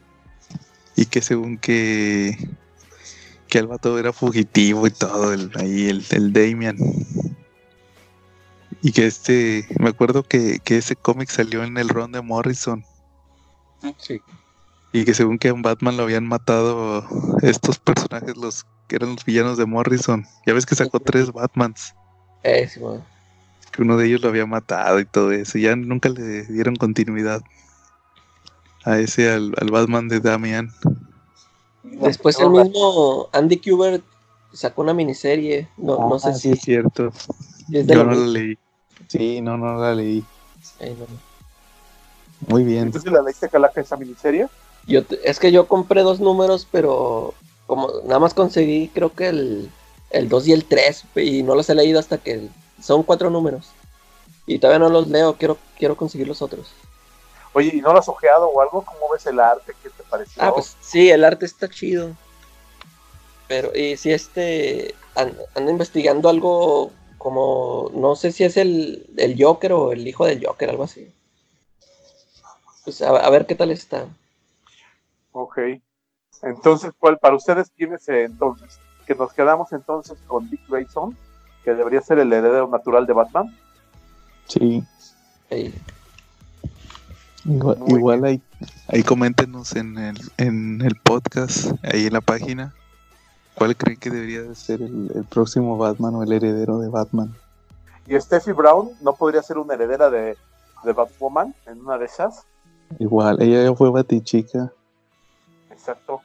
Y que según que. Que el vato era fugitivo y todo, el, ahí el, el Damian. Y que este. Me acuerdo que, que ese cómic salió en el run de Morrison. Sí. Y que según que en Batman lo habían matado estos personajes, los que eran los villanos de Morrison. Ya ves que sacó tres Batmans. Eh, sí, bueno. Que uno de ellos lo había matado y todo eso. Ya nunca le dieron continuidad a ese, al, al Batman de Damian. Después el mismo Andy Kubert sacó una miniserie. No, no sé Ah, sí si es cierto. Yo no la leí. Sí, no, no la leí. No. Muy bien. Entonces la leíste Calaca esa miniserie. Yo te- es que yo compré dos números, pero como nada más conseguí creo que el, el 2 y el 3 y no los he leído hasta que son cuatro números. Y todavía no los leo, quiero, quiero conseguir los otros. Oye, ¿y no lo has ojeado o algo? ¿Cómo ves el arte? ¿Qué te pareció? Ah, pues sí, el arte está chido. Pero, y si este, anda investigando algo como, no sé si es el, el Joker o el hijo del Joker, algo así. Pues a, ver qué tal está. Ok. Entonces, ¿cuál para ustedes quién es entonces? Que nos quedamos entonces con Dick Grayson, que debería ser el heredero natural de Batman. Sí. Igual, ahí, ahí coméntenos en el, en el podcast, ahí en la página, ¿cuál creen que debería ser el, el próximo Batman o el heredero de Batman? ¿Y Steffi Brown no podría ser una heredera de, de Batwoman en una de esas? Igual, ella ya fue Batichica. Exacto.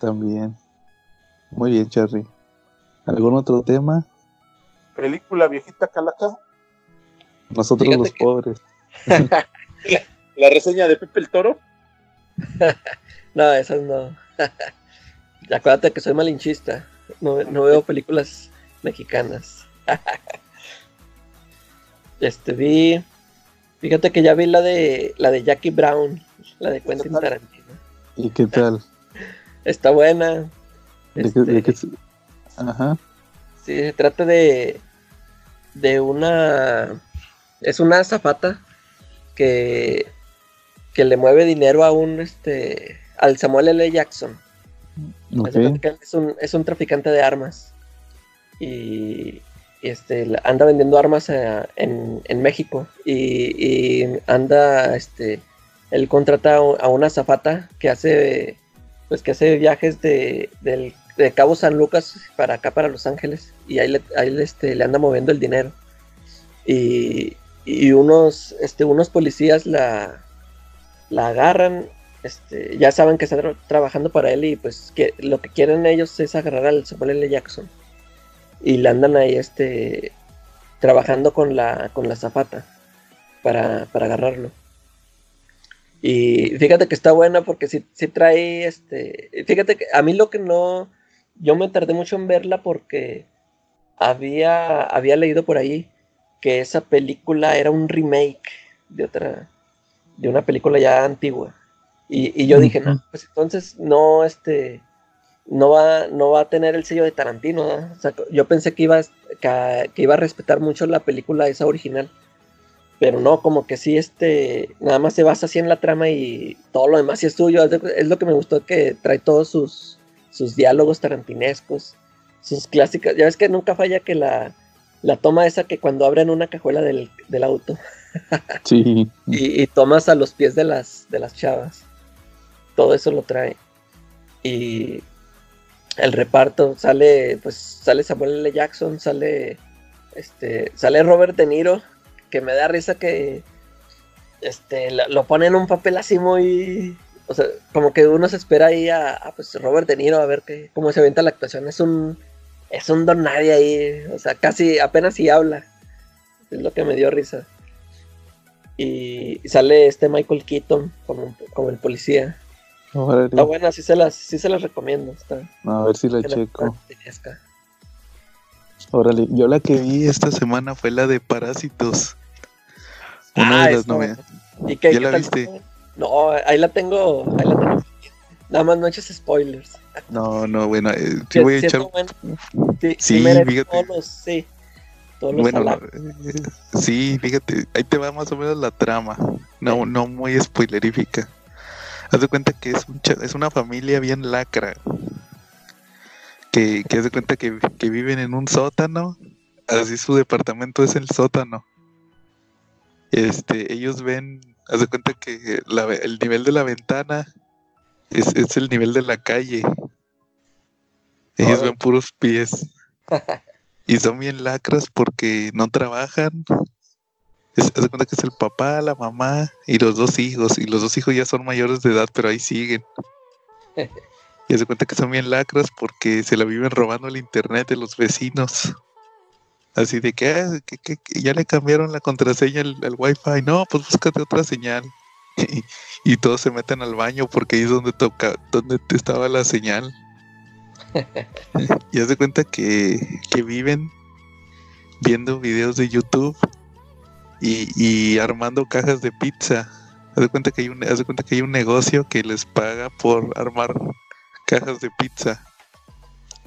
También. Muy bien, Charlie. ¿Algún otro tema? Película viejita calaca. Nosotros los pobres. (laughs) la, reseña de Pepe el Toro. (laughs) no, esas no. (laughs) Acuérdate que soy malinchista. No, no veo películas mexicanas. (laughs) este vi Fíjate que ya vi la de la de Jackie Brown, la de Quentin Tarantino. ¿Y qué tal? (laughs) Está buena. ¿De qué, este, Ajá. Sí, se trata de de una es una zafata que que le mueve dinero a un este al Samuel L. Jackson. Es, un, es un traficante de armas. Y, este, anda vendiendo armas eh, en, México. Y, anda, este, él contrata a una zafata que hace, pues que hace viajes de, Cabo San Lucas para acá, para Los Ángeles. Y ahí le, ahí este, le anda moviendo el dinero. Y, unos, este, unos policías la, la agarran este, ya saben que está trabajando para él y pues que lo que quieren ellos es agarrar al Samuel L. Jackson y la andan ahí este trabajando con la con la zapata para, para agarrarlo. Y fíjate que está buena porque si trae este. Fíjate que a mí lo que no. Yo me tardé mucho en verla porque había, había leído por ahí que esa película era un remake de otra. de una película ya antigua. Y, y yo dije, no, pues entonces no, este no va, no va a tener el sello de Tarantino. yo pensé que iba, que, iba a respetar mucho la película esa original. Pero no, como que sí, este, nada más se basa así en la trama y todo lo demás sí es suyo. Es, lo que me gustó que trae todos sus, sus diálogos tarantinescos, sus clásicas. Ya ves que nunca falla que la, la toma esa que cuando abren una cajuela del, auto. Sí. (laughs) y, y, tomas a los pies de las, de las chavas. Todo eso lo trae. Y el reparto sale pues sale Samuel L. Jackson sale este sale Robert De Niro que me da risa que este lo, pone en un papel así muy o sea como que uno se espera ahí a, pues Robert De Niro a ver qué cómo se avienta la actuación es un es un don nadie ahí o sea casi apenas si habla es lo que me dio risa y sale este Michael Keaton como, como el policía Está buena, sí se las, sí se las recomiendo. Está, a ver si la checo. Órale, yo la que vi esta semana fue la de Parásitos. Una ah, de las novedades. ¿Ya la viste? No, ahí la tengo, ahí la tengo. Nada más no eches spoilers. No, no, bueno, eh, sí, voy a echar. Sí, sí, fíjate. Todos los, sí, todos los bueno, eh, sí, fíjate, ahí te va más o menos la trama. No, no muy spoilerífica. Haz de cuenta que es, un es una familia bien lacra. Que, que haz de cuenta que, viven en un sótano. Así su departamento es el sótano. Este, ellos ven, haz de cuenta que el nivel de la ventana es, el nivel de la calle. Ellos ven puros pies. (laughs) y son bien lacras porque no trabajan, se cuenta que es el papá, la mamá y los dos hijos. Y los dos hijos ya son mayores de edad, pero ahí siguen. (laughs) y se cuenta que son bien lacras porque se la viven robando el internet de los vecinos. Así de que, ah, ya le cambiaron la contraseña al, wifi. No, pues búscate otra señal. (laughs) y, todos se meten al baño porque ahí es donde toca, donde estaba la señal. (laughs) y haz de cuenta que, que viven viendo videos de YouTube y, y armando cajas de pizza. Haz de cuenta que hay un, haz de cuenta que hay un negocio que les paga por armar cajas de pizza.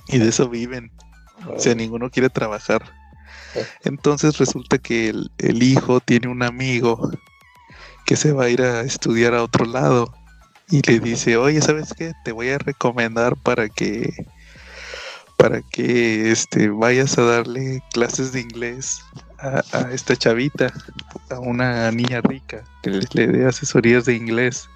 Y de eso viven. O sea, ninguno quiere trabajar. Entonces resulta que el, el hijo tiene un amigo que se va a ir a estudiar a otro lado y le dice, oye, ¿sabes qué? Te voy a recomendar para que para que este vayas a darle clases de inglés a, a esta chavita, a una niña rica, que le, le dé asesorías de inglés.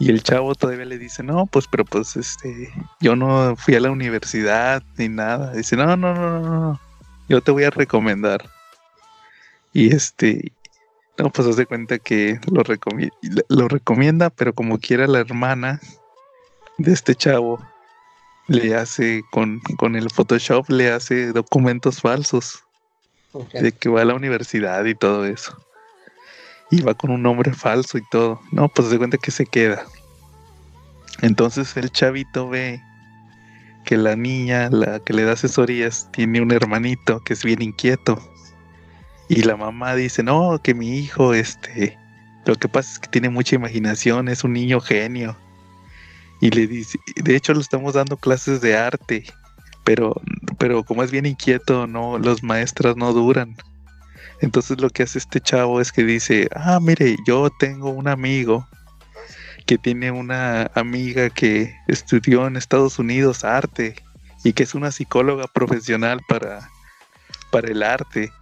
Y el chavo todavía le dice, no, pues, pero pues, este, yo no fui a la universidad ni nada. Dice, no, no, no, no, no, yo te voy a recomendar. Y este, no, pues haz de cuenta que lo, lo recomienda, pero como quiera la hermana de este chavo le hace con, con el Photoshop, le hace documentos falsos De que va a la universidad y todo eso. Y va con un nombre falso y todo. No, pues se cuenta que se queda. Entonces el chavito ve que la niña, la que le da asesorías, tiene un hermanito que es bien inquieto. Y la mamá dice, no, que mi hijo, este, lo que pasa es que tiene mucha imaginación, es un niño genio. Y le dice, de hecho le estamos dando clases de arte, pero, pero como es bien inquieto, no, los maestras no duran. Entonces lo que hace este chavo es que dice, ah, mire, yo tengo un amigo que tiene una amiga que estudió en Estados Unidos arte y que es una psicóloga profesional para, para el arte.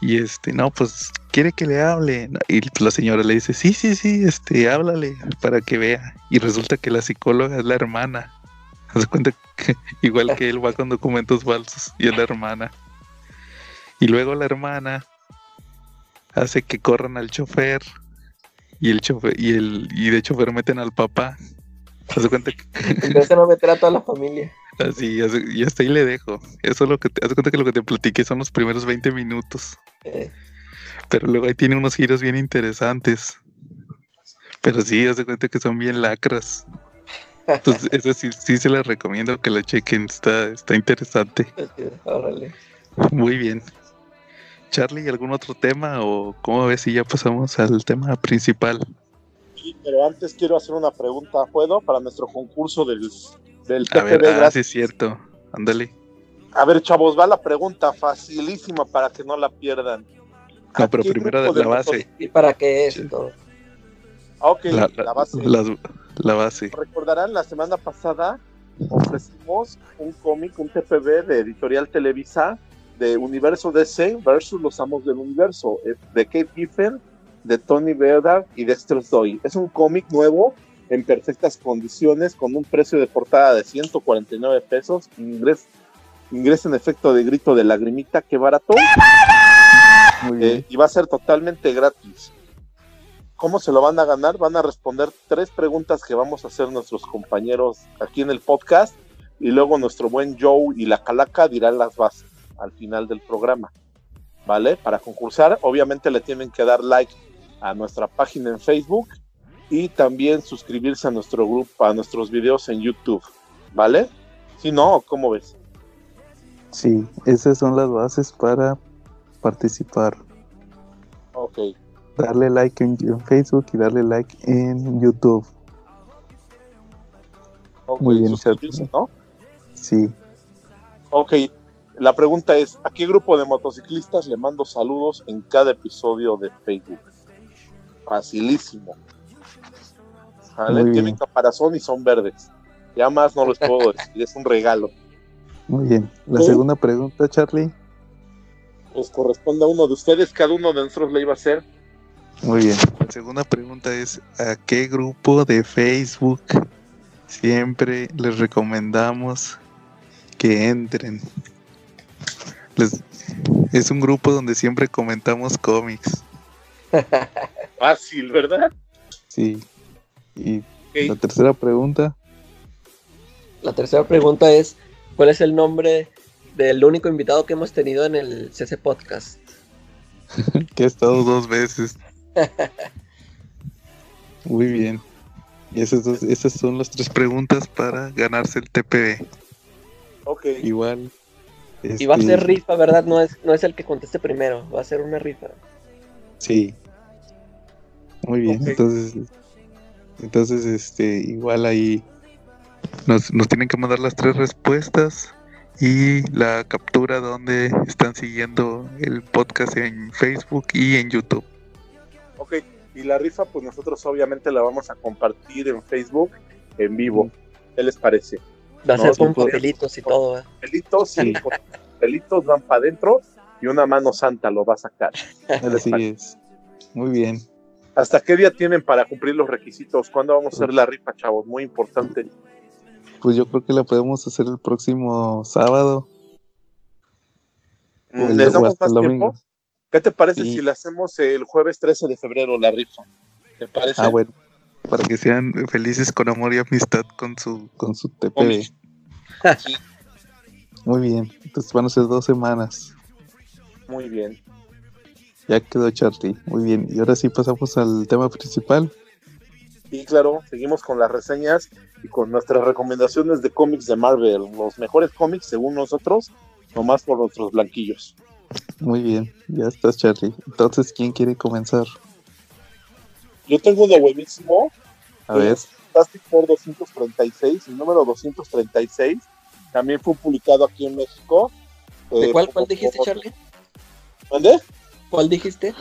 Y este, no, pues quiere que le hable. Y la señora le dice, sí, sí, sí, este, háblale para que vea. Y resulta que la psicóloga es la hermana. Haz de cuenta que (laughs) igual que él va con documentos falsos y es la hermana. Y luego la hermana hace que corran al chofer y el chofer y el y de chofer meten al papá. Haz de cuenta que Empiezan a meter a toda la familia. (laughs) así, y hasta ahí le dejo. Eso es lo que te, haz de cuenta que lo que te platiqué son los primeros 20 minutos. Eh, Pero luego ahí tiene unos giros bien interesantes. Pero sí, haz de cuenta que son bien lacras. Entonces, eso sí, sí se les recomiendo que la chequen. Está, está interesante. (laughs) órale. Muy bien. Charlie, ¿algún otro tema o cómo ves si ya pasamos al tema principal? Sí, pero antes quiero hacer una pregunta, ¿puedo? Para nuestro concurso del, del A ver, TPB ah, sí es cierto. Ándale. A ver, chavos, va la pregunta facilísima para que no la pierdan. ¿A No, pero primero de la base. ¿Y para qué es todo? Ah, ok, La, la, la- base. las- la base. Recordarán, la semana pasada ofrecimos un cómic, un TPB de Editorial Televisa de Universo DC versus Los Amos del Universo, eh, de Kate Giffen, de Tony Bedard y Dexter Doy. Es un cómic nuevo en perfectas condiciones con un precio de portada de 149 pesos. Ingres, ingresa en efecto de grito de lagrimita, que barato. Eh, y va a ser totalmente gratis. ¿Cómo se lo van a ganar? Van a responder tres preguntas que vamos a hacer nuestros compañeros aquí en el podcast y luego nuestro buen Joe y la Calaca dirán las bases al final del programa. ¿Vale? Para concursar, obviamente le tienen que dar like a nuestra página en Facebook y también suscribirse a nuestro grupo, a nuestros videos en YouTube. ¿Vale? Si no, ¿cómo ves? Sí, esas son las bases para participar. Ok. Darle like en, en Facebook y darle like en YouTube. ok, Muy bien, ¿no? Sí. Ok, la pregunta es, ¿a qué grupo de motociclistas le mando saludos en cada episodio de Facebook? Facilísimo. Tienen caparazón y son verdes. Ya más no les puedo decir, es un regalo. Muy bien. La ¿Sí? segunda pregunta, Charlie. Pues corresponde a uno de ustedes, cada uno de nosotros le iba a hacer. Muy bien. La segunda pregunta es, ¿a qué grupo de Facebook siempre les recomendamos que entren? Les- es un grupo donde siempre comentamos cómics. (laughs) Fácil, ¿verdad? Sí. Y la tercera pregunta, La tercera pregunta es, ¿cuál es el nombre del único invitado que hemos tenido en el CC Podcast? (laughs) que ha estado dos veces. Muy bien. Y esas, dos- esas son las tres preguntas para ganarse el TPB. Ok. Igual. Y va a este, ser rifa, ¿verdad? No es, no es el que conteste primero, va a ser una rifa. Sí. Muy bien, entonces, entonces, este, igual ahí nos, nos tienen que mandar las tres respuestas y la captura donde están siguiendo el podcast en Facebook y en YouTube. Ok, y la rifa, pues nosotros obviamente la vamos a compartir en Facebook en vivo. ¿Qué les parece? Va a No, ser con pues. papelitos y todo, ¿eh? Pelitos, Sí. con pelitos van para adentro y una mano santa lo va a sacar. ¿Qué les Así es. Muy bien. ¿Hasta qué día tienen para cumplir los requisitos? ¿Cuándo vamos a hacer la rifa, chavos? Muy importante. Pues yo creo que la podemos hacer el próximo sábado. el- ¿Les damos más tiempo? ¿Qué te parece si la hacemos el jueves 13 de febrero, la rifa? ¿Te parece? Ah, bueno. Para que sean felices con amor y amistad con su, con su TPB. (laughs) Sí, Muy bien. Entonces van a ser dos semanas. muy bien. Ya quedó Charlie. Muy bien. Y ahora sí pasamos al tema principal. Y claro, seguimos con las reseñas y con nuestras recomendaciones de cómics de Marvel. Los mejores cómics, según nosotros, nomás por nuestros blanquillos. Muy bien. Ya estás, Charlie. Entonces, ¿quién quiere comenzar? Yo tengo uno buenísimo. A ver. Fantastic Four 236, el número 236. También fue publicado aquí en México. ¿De Eh, cuál, cuál dijiste, Charlie? ¿Mande? ¿Cuál dijiste?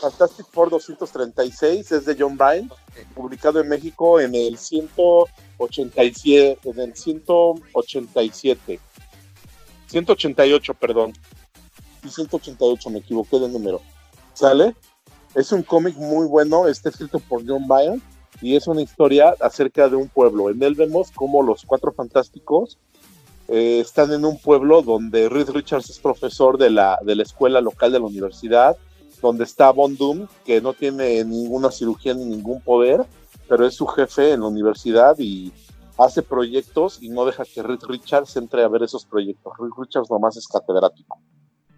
Fantastic Four 236 es de John Byrne, publicado en México en el 187, en el 187, 188, perdón. Y 188, me equivoqué de número. ¿Sale? Es un cómic muy bueno, está escrito por John Byrne y es una historia acerca de un pueblo. En él vemos cómo los cuatro fantásticos eh, están en un pueblo donde Reed Richards es profesor de la, de la escuela local de la universidad donde está Von Doom, que no tiene ninguna cirugía ni ningún poder, pero es su jefe en la universidad y hace proyectos y no deja que Reed Richards entre a ver esos proyectos. Reed Richards nomás es catedrático.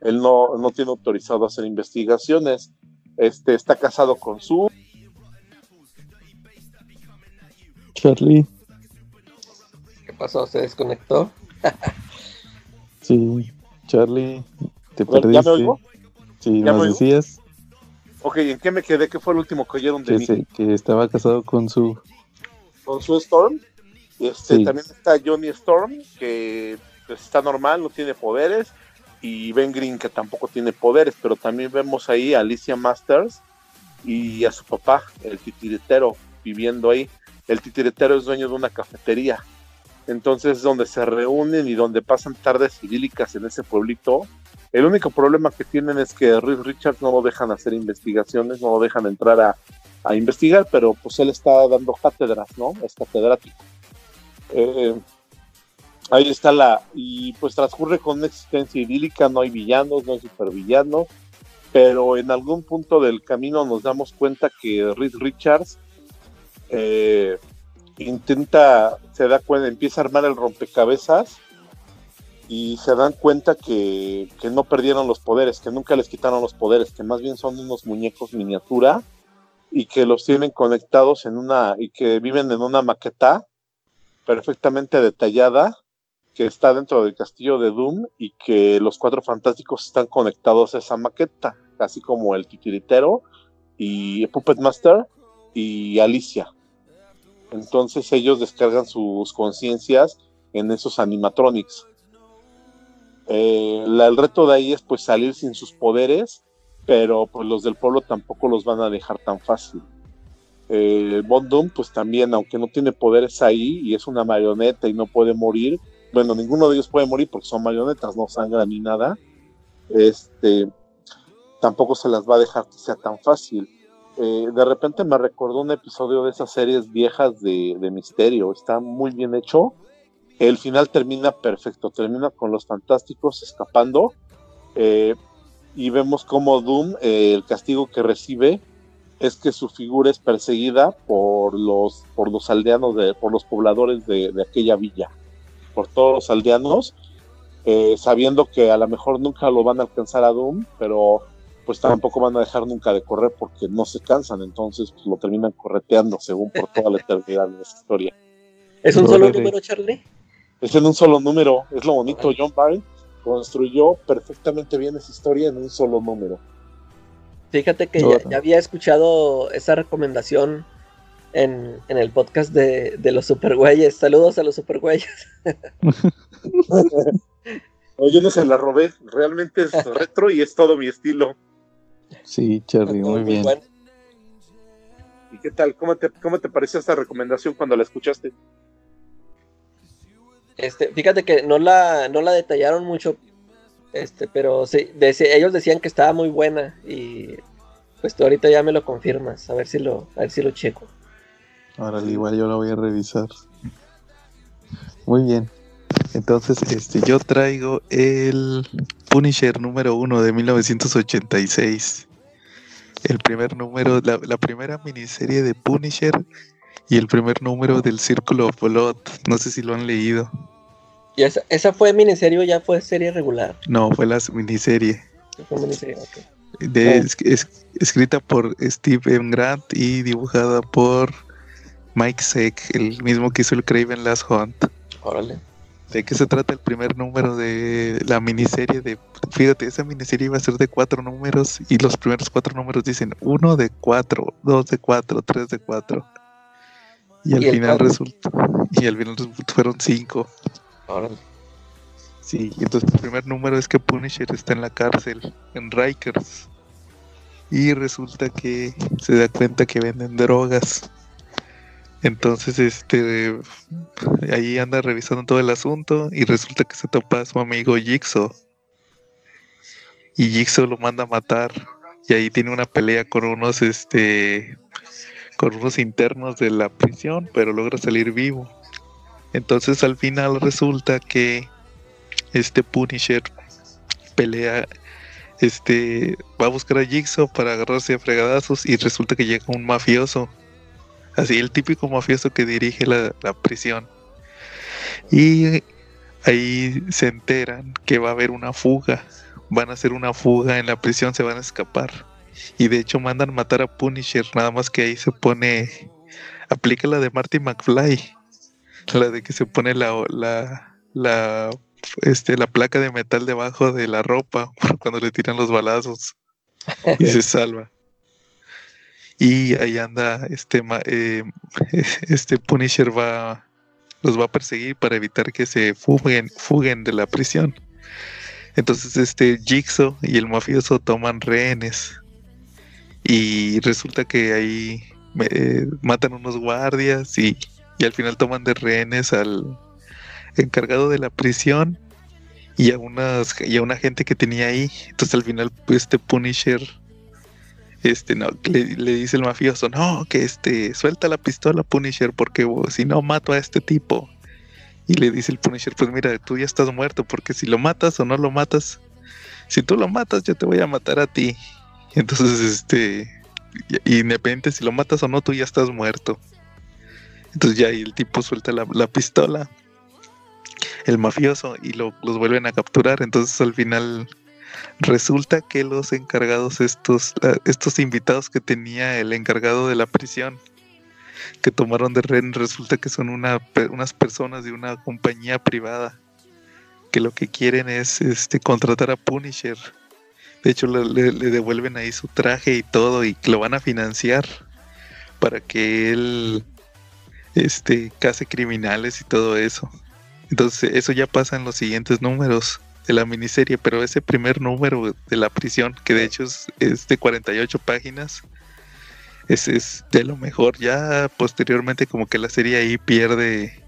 Él no, no tiene autorizado hacer investigaciones. Este, está casado con su Charlie. ¿Qué pasó? ¿Se desconectó? (laughs) Sí. Charlie. Te ¿Ya me perdiste. oigo? Sí, ¿Ya nos decías Ok, ¿en qué me quedé? ¿Qué fue el último que oyeron de que, mí? se- que estaba casado con su. Con su Storm. Este, Sí. También está Johnny Storm, que pues, está normal, no tiene poderes. Y Ben Green, que tampoco tiene poderes. Pero también vemos ahí a Alicia Masters y a su papá, el titiritero, viviendo ahí. El titiritero es dueño de una cafetería. Entonces, donde se reúnen y donde pasan tardes idílicas en ese pueblito. El único problema que tienen es que Reed Richards no lo dejan hacer investigaciones, no lo dejan entrar a, a investigar, pero pues él está dando cátedras, ¿no? Es catedrático. Eh, ahí está la. Y pues transcurre con una existencia idílica, no hay villanos, no hay supervillanos, pero en algún punto del camino nos damos cuenta que Reed Richards eh, intenta, se da cuenta, empieza a armar el rompecabezas y se dan cuenta que, que no perdieron los poderes, que nunca les quitaron los poderes, que más bien son unos muñecos miniatura y que los tienen conectados en una y que viven en una maqueta perfectamente detallada que está dentro del castillo de Doom y que los cuatro fantásticos están conectados a esa maqueta, así como el titiritero y Puppet Master y Alicia. Entonces ellos descargan sus conciencias en esos animatronics. Eh, el reto de ahí es pues salir sin sus poderes, pero pues los del pueblo tampoco los van a dejar tan fácil. Eh, Von Doom pues también, aunque no tiene poderes ahí y es una marioneta y no puede morir, bueno, ninguno de ellos puede morir porque son marionetas, no sangran ni nada, este, tampoco se las va a dejar que sea tan fácil. Eh, de repente me recordó un episodio de esas series viejas de, misterio, está muy bien hecho. El final termina perfecto, termina con los fantásticos escapando eh, y vemos como Doom, eh, el castigo que recibe es que su figura es perseguida por los, por los aldeanos, de, por los pobladores de aquella villa, por todos los aldeanos, eh, sabiendo que a lo mejor nunca lo van a alcanzar a Doom, pero pues tampoco van a dejar nunca de correr porque no se cansan, entonces pues, lo terminan correteando según por toda la eternidad de esa historia. ¿Es un solo número, Charlie? Es en un solo número, es lo bonito. John Byrne construyó perfectamente bien esa historia en un solo número. Fíjate que ya, había escuchado esa recomendación en, el podcast de, los supergüeyes. Saludos a los supergüeyes. (laughs) yo no se la robé, realmente es (laughs) retro y es todo mi estilo. Sí, Charlie, muy, bien. ¿Y qué tal? ¿Cómo te, ¿Cómo te pareció esta recomendación cuando la escuchaste? Este, fíjate que no la, no la detallaron mucho, este, pero sí, ellos decían que estaba muy buena y pues tú ahorita ya me lo confirmas, a ver si lo, a ver si lo checo. Ahora igual yo la voy a revisar. Muy bien. Entonces, este, yo traigo el Punisher número uno de 1986. El primer número, la, la primera miniserie de Punisher y el primer número del Círculo of Blood. No sé si lo han leído. ¿Y esa, esa fue miniserie o ya fue serie regular? No, fue la miniserie. Fue miniserie, De, es, escrita por Steve M. Grant y dibujada por Mike Seck, el mismo que hizo el Craven Last Hunt. Órale. ¿De qué se trata el primer número de la miniserie? De, fíjate, esa miniserie iba a ser de cuatro números y los primeros cuatro números dicen uno de cuatro, dos de cuatro, tres de cuatro. Y al final resultó, y al final fueron cinco. Órale. Sí, entonces el primer número es que Punisher está en la cárcel, en Rikers. Y resulta que se da cuenta que venden drogas. Entonces, este, ahí anda revisando todo el asunto y resulta que se topa a su amigo Jigsaw. Y Jigsaw lo manda a matar. Y ahí tiene una pelea con unos, este, con unos internos de la prisión, pero logra salir vivo. Entonces al final resulta que este Punisher pelea, este, va a buscar a Jigsaw para agarrarse a fregadazos y resulta que llega un mafioso. Así, el típico mafioso que dirige la, prisión. Y ahí se enteran que va a haber una fuga. Van a hacer una fuga en la prisión, se van a escapar. Y de hecho mandan matar a Punisher, nada más que ahí se pone, aplica la de Marty McFly, la de que se pone la, la, la, este, la placa de metal debajo de la ropa (laughs) cuando le tiran los balazos y se salva. Y ahí anda este, eh, (laughs) este Punisher va, los va a perseguir para evitar que se fuguen, fuguen de la prisión. Entonces este Jigsaw y el mafioso toman rehenes y resulta que ahí eh, matan unos guardias y, al final toman de rehenes al encargado de la prisión y a unas y a una gente que tenía ahí entonces al final este Punisher este no le, dice el mafioso no que este suelta la pistola Punisher porque si no mato a este tipo y le dice el Punisher pues mira tú ya estás muerto porque si lo matas o no lo matas si tú lo matas yo te voy a matar a ti (laughs) entonces, este, independiente si lo matas o no, tú ya estás muerto. Entonces ya el tipo suelta la, pistola, el mafioso, y lo, los vuelven a capturar. Entonces al final resulta que los encargados, estos, estos invitados que tenía el encargado de la prisión, que tomaron de rehén, resulta que son una, unas personas de una compañía privada que lo que quieren es este, contratar a Punisher de hecho, le, devuelven ahí su traje y todo y lo van a financiar para que él este, case criminales y todo eso. Entonces, eso ya pasa en los siguientes números de la miniserie, pero ese primer número de la prisión, que de hecho es, de 48 páginas, es, es de lo mejor. Ya posteriormente como que la serie ahí pierde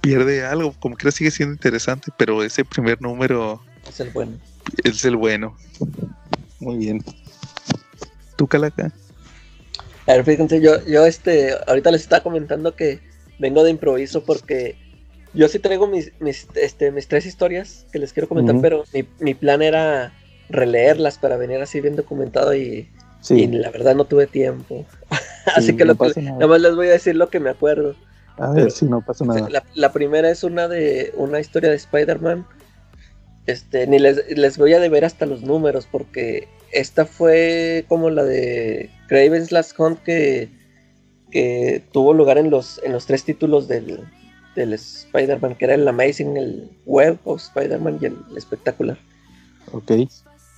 pierde algo, como que sigue siendo interesante, pero ese primer número es el bueno es el bueno. Muy bien. ¿Tú, Calaca? A ver, fíjense, yo, yo este, ahorita les estaba comentando que vengo de improviso porque yo sí traigo mis, mis, este, mis tres historias que les quiero comentar, pero mi, plan era releerlas para venir así bien documentado y, la verdad no tuve tiempo. (laughs) así que nada. más les voy a decir lo que me acuerdo. A ver si no pasa nada. La, la, primera es una de una historia de Spider-Man este, ni les, voy a deber hasta los números porque esta fue como la de Craven's Last Hunt que, que tuvo lugar en los, en los tres títulos del, del Spider-Man, que era el Amazing, el Web of Spider-Man y el, espectacular. Ok.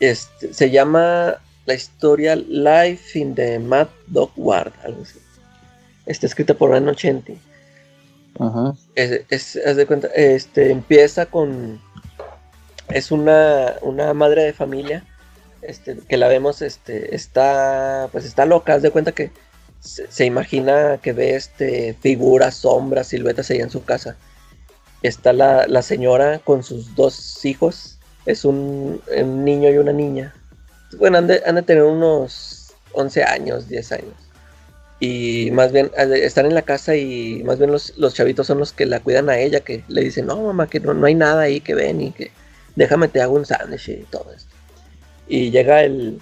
Este, se llama la historia Life in the Mad Dog Ward, algo así. Está escrita por Ron Ochenti. Ajá. Es, es, de cuenta, este, empieza con. Es una, una madre de familia. Este, que la vemos, este, está, pues está loca, haz de cuenta que se, imagina que ve este, figuras, sombras, siluetas ahí en su casa. Está la, la señora con sus dos hijos, es un, un niño y una niña. Bueno, han de, tener unos 11 años, 10 años. Y más bien están en la casa y más bien los, los, chavitos son los que la cuidan a ella, que le dicen, no mamá, que no, no hay nada ahí que ven y que déjame te hago un sándwich y todo esto. Y llega el,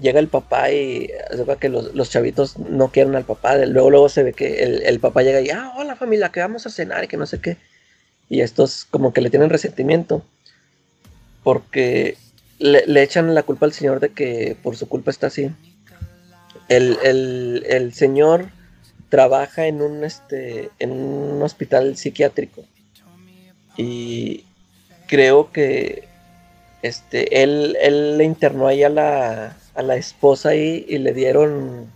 llega el papá y hace que los, los, chavitos no quieren al papá. Luego, luego se ve que el, el, papá llega y, ah, hola familia, que vamos a cenar y que no sé qué. Y estos como que le tienen resentimiento. Porque le, le echan la culpa al señor de que por su culpa está así. El, el, el señor trabaja en un, este, en un hospital psiquiátrico. Y creo que este, él, él le internó ahí a la, a la esposa ahí y le dieron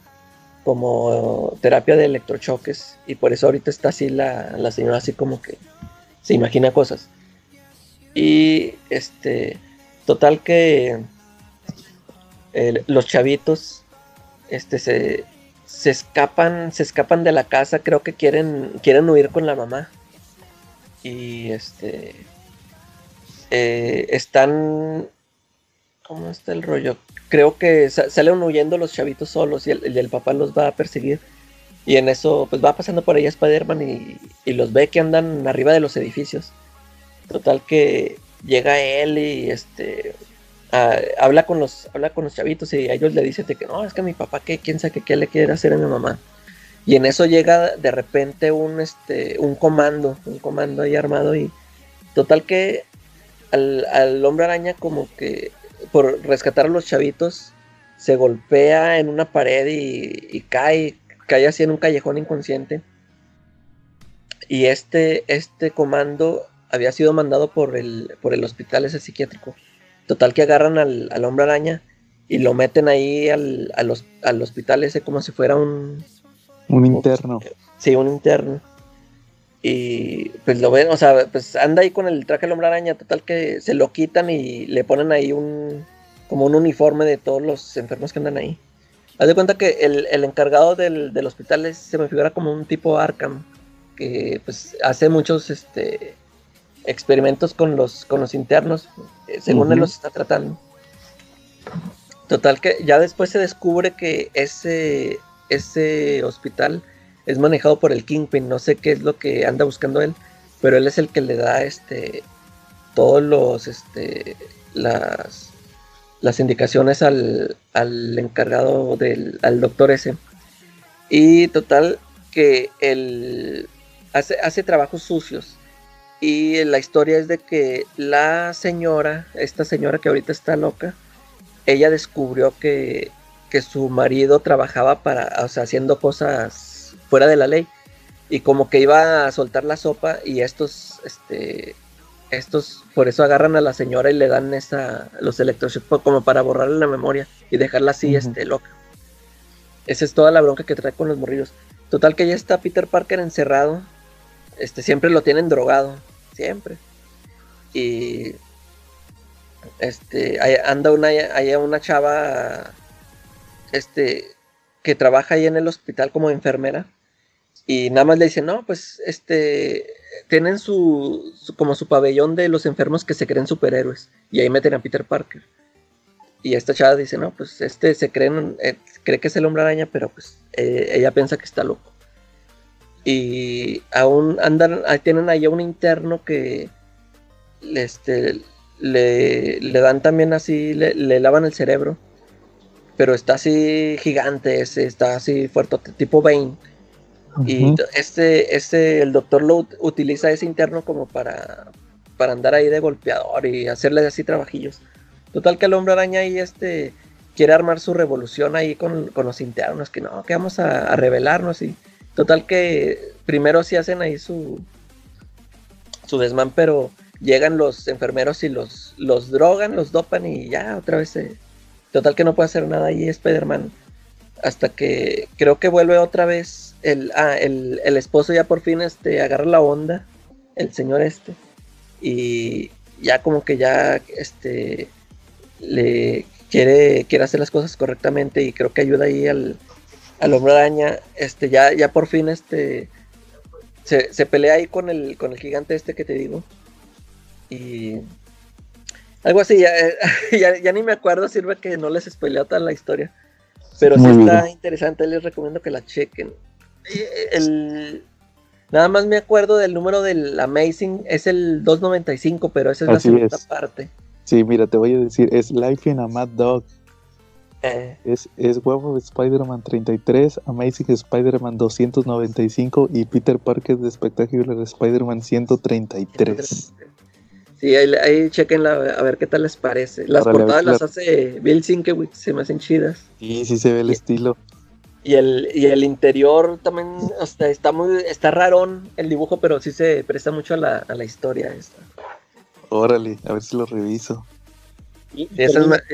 como terapia de electrochoques y por eso ahorita está así la, la señora así como que se imagina cosas. Y este, total que eh, los chavitos este, se, se, escapan, se escapan de la casa, creo que quieren, quieren huir con la mamá. Y este, eh, están, ¿cómo está el rollo? Creo que salen huyendo los chavitos solos y el, papá los va a perseguir. Y en eso, pues va pasando por ahí Spider-Man y, los ve que andan arriba de los edificios. Total que llega él y este habla con los habla con los chavitos y a ellos le dice que no, es que mi papá que quién sabe qué le quiere hacer a mi mamá. Y en eso llega de repente un este un comando, un comando ahí armado y total que al, al hombre araña como que por rescatar a los chavitos se golpea en una pared y, y cae, cae así en un callejón inconsciente. Y este, este comando había sido mandado por el, por el hospital ese psiquiátrico. Total que agarran al, al hombre araña y lo meten ahí al, al, al, hospital ese como si fuera un... Un interno. Sí, un interno. Y pues lo ven, o sea, pues anda ahí con el traje del hombre araña, total que se lo quitan y le ponen ahí un... como un uniforme de todos los enfermos que andan ahí. Haz de cuenta que el, el encargado del, del, hospital es, se me figura como un tipo Arkham, que pues hace muchos este, experimentos con los, con los internos, eh, según uh -huh. él los está tratando. Total que ya después se descubre que ese, ese hospital es manejado por el Kingpin, no sé qué es lo que anda buscando él, pero él es el que le da este todos los este las las indicaciones al, al encargado del al doctor ese. Y total que él hace, hace trabajos sucios y la historia es de que la señora, esta señora que ahorita está loca, ella descubrió que, que su marido trabajaba para, o sea, haciendo cosas fuera de la ley. Y como que iba a soltar la sopa y estos, este, estos, por eso agarran a la señora y le dan esa, los electroshocks como para borrarle la memoria y dejarla así, uh -huh. este, loca. Esa es toda la bronca que trae con los morrillos. Total que ya está Peter Parker encerrado. Este, siempre lo tienen drogado siempre. Y este hay, anda una hay una chava este que trabaja ahí en el hospital como enfermera y nada más le dice, "No, pues este tienen su, su, como su pabellón de los enfermos que se creen superhéroes y ahí meten a Peter Parker." Y esta chava dice, "No, pues este se creen eh, cree que es el hombre araña, pero pues eh, ella piensa que está loco." y aún andan, tienen ahí a un interno que este, le, le dan también así, le, le, lavan el cerebro, pero está así gigante, ese, está así fuerte, tipo Bane. Uh -huh. Y este, este, el doctor lo utiliza ese interno como para, para andar ahí de golpeador y hacerle así trabajillos. Total que el hombre araña ahí este, quiere armar su revolución ahí con, los internos, que no, que vamos a, a rebelarnos y total que primero sí hacen ahí su, su desmán, pero llegan los enfermeros y los, los drogan, los dopan y ya otra vez se... Total que no puede hacer nada ahí Spider-Man. Hasta que creo que vuelve otra vez el, ah, el, el, esposo ya por fin este, agarra la onda, el señor este. Y ya como que ya este, le quiere, quiere hacer las cosas correctamente y creo que ayuda ahí al, al hombre araña. Este, ya, ya por fin este, se, se pelea ahí con el, con el gigante este que te digo y algo así, (laughs) ya, ya, ni me acuerdo, sirve que no les spoileo toda la historia. Pero sí está interesante, les recomiendo que la chequen. El, nada más me acuerdo del número del Amazing, es el 295, pero esa es la segunda parte. Sí, mira, te voy a decir, es Life in a Mad Dog. Eh. Es, es Web of Spider-Man 33, Amazing Spider-Man 295 y Peter Parker de Spectacular Spider-Man 133. Sí, ahí, chequenla a ver qué tal les parece. Las portadas las hace Bill Sienkiewicz, se me hacen chidas. Sí, sí se ve el estilo. Y el, y el interior también está muy, está rarón el dibujo, pero sí se presta mucho a la, a la historia esta. Órale, a ver si lo reviso. Y, ya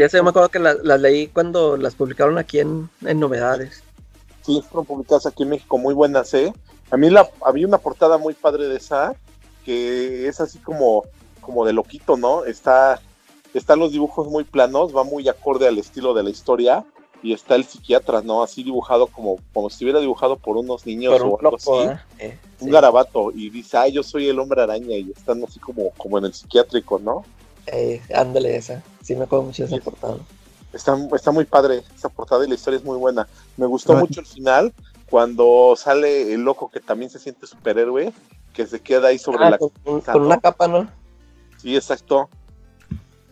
se me acuerdo que las leí cuando las publicaron aquí en, en Novedades. Sí, fueron publicadas aquí en México, muy buenas, ¿eh? A mí la, había una portada muy padre de esa, que es así como como de loquito, ¿no? Está, están los dibujos muy planos, va muy acorde al estilo de la historia y está el psiquiatra, ¿no? Así dibujado como, como si estuviera dibujado por unos niños o algo así. ¿eh? Eh, un garabato y dice, ay, yo soy el hombre araña y están así como, como en el psiquiátrico, ¿no? Eh, ándale esa, sí me acuerdo mucho de esa portada. Está, está muy padre esa portada y la historia es muy buena. Me gustó mucho el final cuando sale el loco que también se siente superhéroe, que se queda ahí sobre ah, la... Con, con una capa, ¿no? Sí, exacto.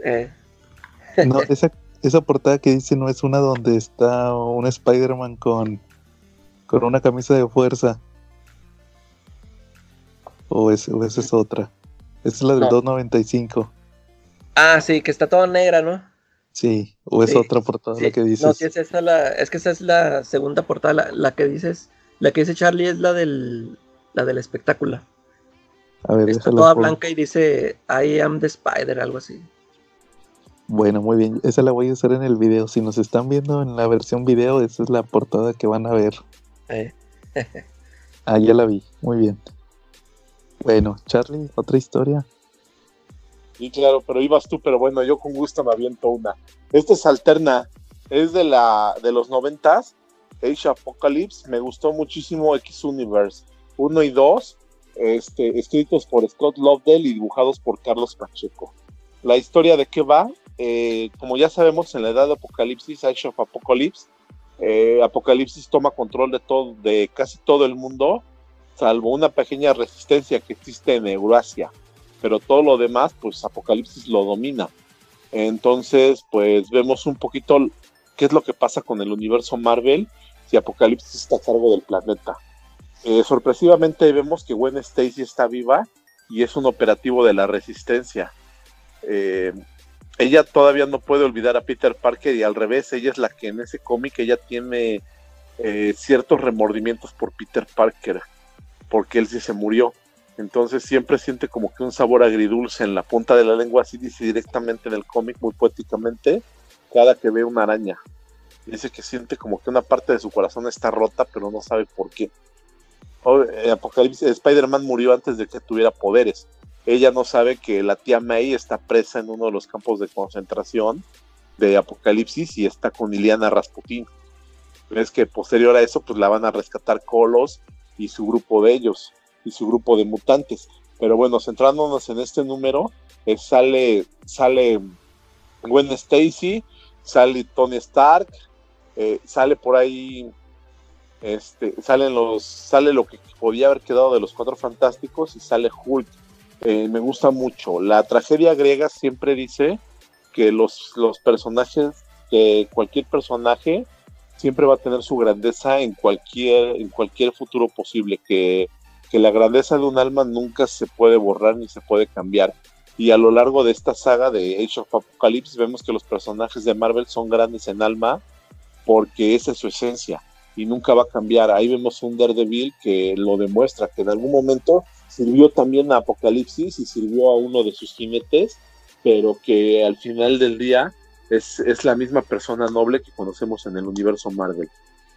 Eh. No, esa, esa portada que dice no es una donde está un Spider-Man con, con una camisa de fuerza. O, es, o esa es otra. Esa es la del 295. Ah, sí, que está toda negra, ¿no? Sí, o es otra portada la que dices. No, sí, es, esa la, es que esa es la segunda portada. La, la, que dices, la que dice Charlie es la del, la del espectáculo. A ver, Está toda blanca y dice I am the spider, algo así. Bueno, muy bien. Esa la voy a usar en el video. Si nos están viendo en la versión video, esa es la portada que van a ver. Eh. (laughs) ah, ya la vi. Muy bien. Bueno, Charlie, otra historia. Sí, claro, pero ibas tú, pero bueno, yo con gusto me aviento una. Esta es alterna, es de la de los noventas, Age Apocalypse, me gustó muchísimo X Universe 1 y 2, este, escritos por Scott Lovedale y dibujados por Carlos Pacheco. La historia de qué va, eh, como ya sabemos, en la edad de Apocalipsis, Age of Apocalypse, eh, Apocalipsis toma control de todo, de casi todo el mundo, salvo una pequeña resistencia que existe en Eurasia, pero todo lo demás, pues Apocalipsis lo domina. Entonces, pues vemos un poquito qué es lo que pasa con el universo Marvel si Apocalipsis está a cargo del planeta. Eh, sorpresivamente vemos que Gwen Stacy está viva y es un operativo de la resistencia. Eh, ella todavía no puede olvidar a Peter Parker y al revés, ella es la que en ese cómic ella tiene eh, ciertos remordimientos por Peter Parker, porque él sí se murió. Entonces siempre siente como que un sabor agridulce en la punta de la lengua, así dice directamente en el cómic, muy poéticamente, cada que ve una araña. Dice que siente como que una parte de su corazón está rota, pero no sabe por qué. Eh, Apocalipsis, Spider-Man murió antes de que tuviera poderes. Ella no sabe que la tía May está presa en uno de los campos de concentración de Apocalipsis y está con Iliana Rasputin. Es que posterior a eso, pues la van a rescatar Colos y su grupo de ellos, y su grupo de mutantes. Pero bueno, centrándonos en este número, eh, sale, sale Gwen Stacy, sale Tony Stark, eh, sale por ahí este, salen los, sale lo que podía haber quedado de los cuatro fantásticos y sale Hulk. Eh, me gusta mucho. La tragedia griega siempre dice que los, los personajes, que cualquier personaje siempre va a tener su grandeza en cualquier, en cualquier futuro posible, que, que la grandeza de un alma nunca se puede borrar ni se puede cambiar. y a lo largo de esta saga de Age of Apocalypse vemos que los personajes de Marvel son grandes en alma porque esa es su esencia y nunca va a cambiar. Ahí vemos un Daredevil que lo demuestra, que en algún momento sirvió también a Apocalipsis y sirvió a uno de sus jinetes, pero que al final del día es, es la misma persona noble que conocemos en el universo Marvel.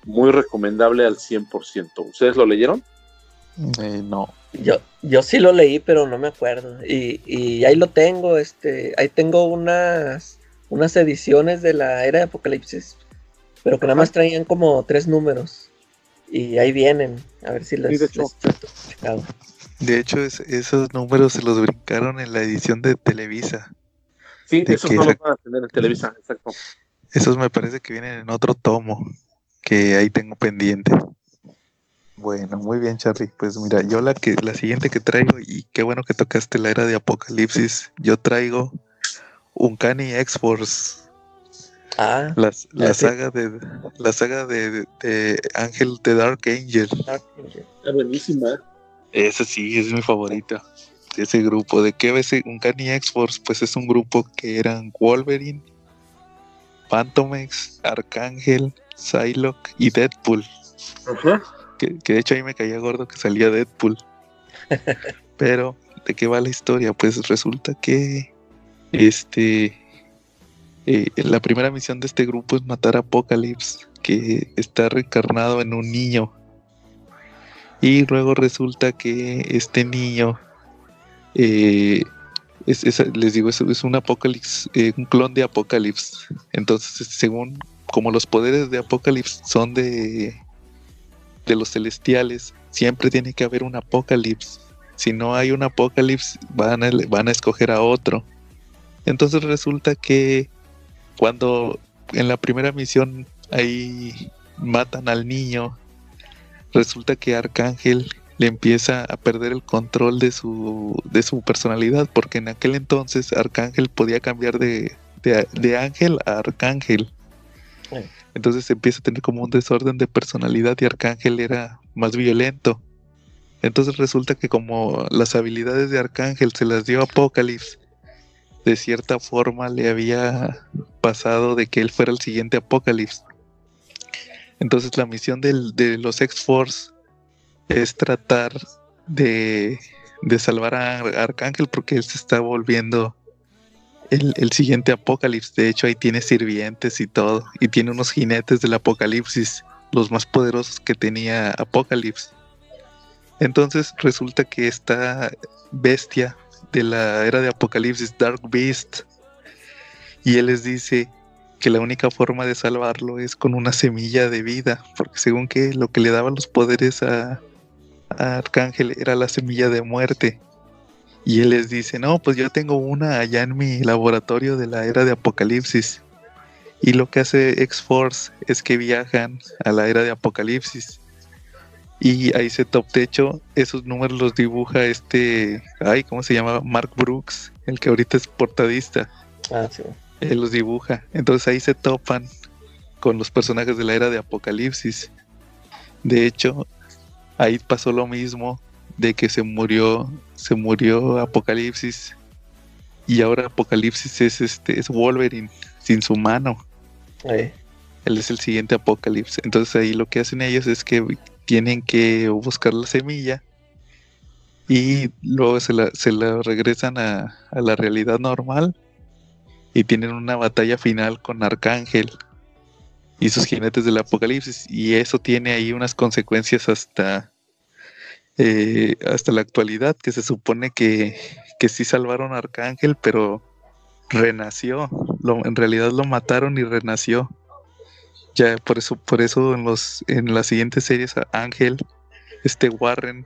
Muy recomendable al 100%. ¿Ustedes lo leyeron? Eh, no. Yo, yo sí lo leí, pero no me acuerdo. Y, y ahí lo tengo, este, ahí tengo unas, unas ediciones de la era de Apocalipsis, pero que nada más traían como tres números. Y ahí vienen, a ver si les, Sí, de hecho. les-. De hecho, es- esos números se los brincaron en la edición de Televisa. Sí, De esos que no la- los van a tener en Televisa, exacto. Esos me parece que vienen en otro tomo que ahí tengo pendiente. Bueno, muy bien, Charlie. Pues mira, yo la que la siguiente que traigo y qué bueno que tocaste la era de Apocalipsis. Yo traigo Uncanny X-Force, Ah, la, la Ah, sí. saga de la saga de, de Ángel de Dark Angel. Dark Angel. Está buenísima. Ese sí es mi favorita de ese grupo. ¿De qué ese Uncanny X-Force? Pues es un grupo que eran Wolverine, Phantomex, Arcángel, Psylocke y Deadpool. Ajá. Que, que de hecho ahí me caía gordo que salía Deadpool. (laughs) Pero, ¿de qué va la historia? Pues resulta que este eh, la primera misión de este grupo es matar a Apocalypse, que está reencarnado en un niño. Y luego resulta que este niño eh, es, es- les digo, es, un Apocalypse, eh, un clon de Apocalypse. Entonces, según como los poderes de Apocalypse son de de los celestiales, siempre tiene que haber un apocalipsis. Si no hay un apocalipsis, van a, van a escoger a otro. Entonces resulta que cuando en la primera misión ahí matan al niño, resulta que Arcángel le empieza a perder el control de su, de su personalidad, porque en aquel entonces Arcángel podía cambiar de, de, de ángel a arcángel. Entonces empieza a tener como un desorden de personalidad y Arcángel era más violento. Entonces resulta que como las habilidades de Arcángel se las dio Apocalipsis, de cierta forma le había pasado de que él fuera el siguiente Apocalipsis. Entonces la misión de los X-Force es tratar de, salvar a Ar- Arcángel porque él se está volviendo el, el siguiente apocalipsis. De hecho, ahí tiene sirvientes y todo. Y tiene unos jinetes del apocalipsis, los más poderosos que tenía Apocalipsis. Entonces resulta que esta bestia de la era de Apocalipsis, Dark Beast, y él les dice que la única forma de salvarlo es con una semilla de vida, porque según que lo que le daba los poderes a, a Arcángel era la semilla de muerte. Y él les dice, no, pues yo tengo una allá en mi laboratorio de la era de Apocalipsis. Y lo que hace X-Force es que viajan a la era de Apocalipsis. Y ahí se top techo, esos números los dibuja este, ay, ¿cómo se llama? Mark Brooks, el que ahorita es portadista. Ah, sí. Él los dibuja. Entonces ahí se topan con los personajes de la era de Apocalipsis. De hecho, ahí pasó lo mismo de que se murió, se murió Apocalipsis y ahora Apocalipsis es este es Wolverine sin su mano. Eh, Él es el siguiente Apocalipsis. Entonces ahí lo que hacen ellos es que tienen que buscar la semilla y luego se la, regresan a, a la realidad normal y tienen una batalla final con Arcángel y sus jinetes del apocalipsis. Y eso tiene ahí unas consecuencias hasta eh, hasta la actualidad que se supone que, que sí salvaron a Arcángel pero renació. Lo, en realidad lo mataron y renació ya por eso por eso en los en las siguientes series Ángel este Warren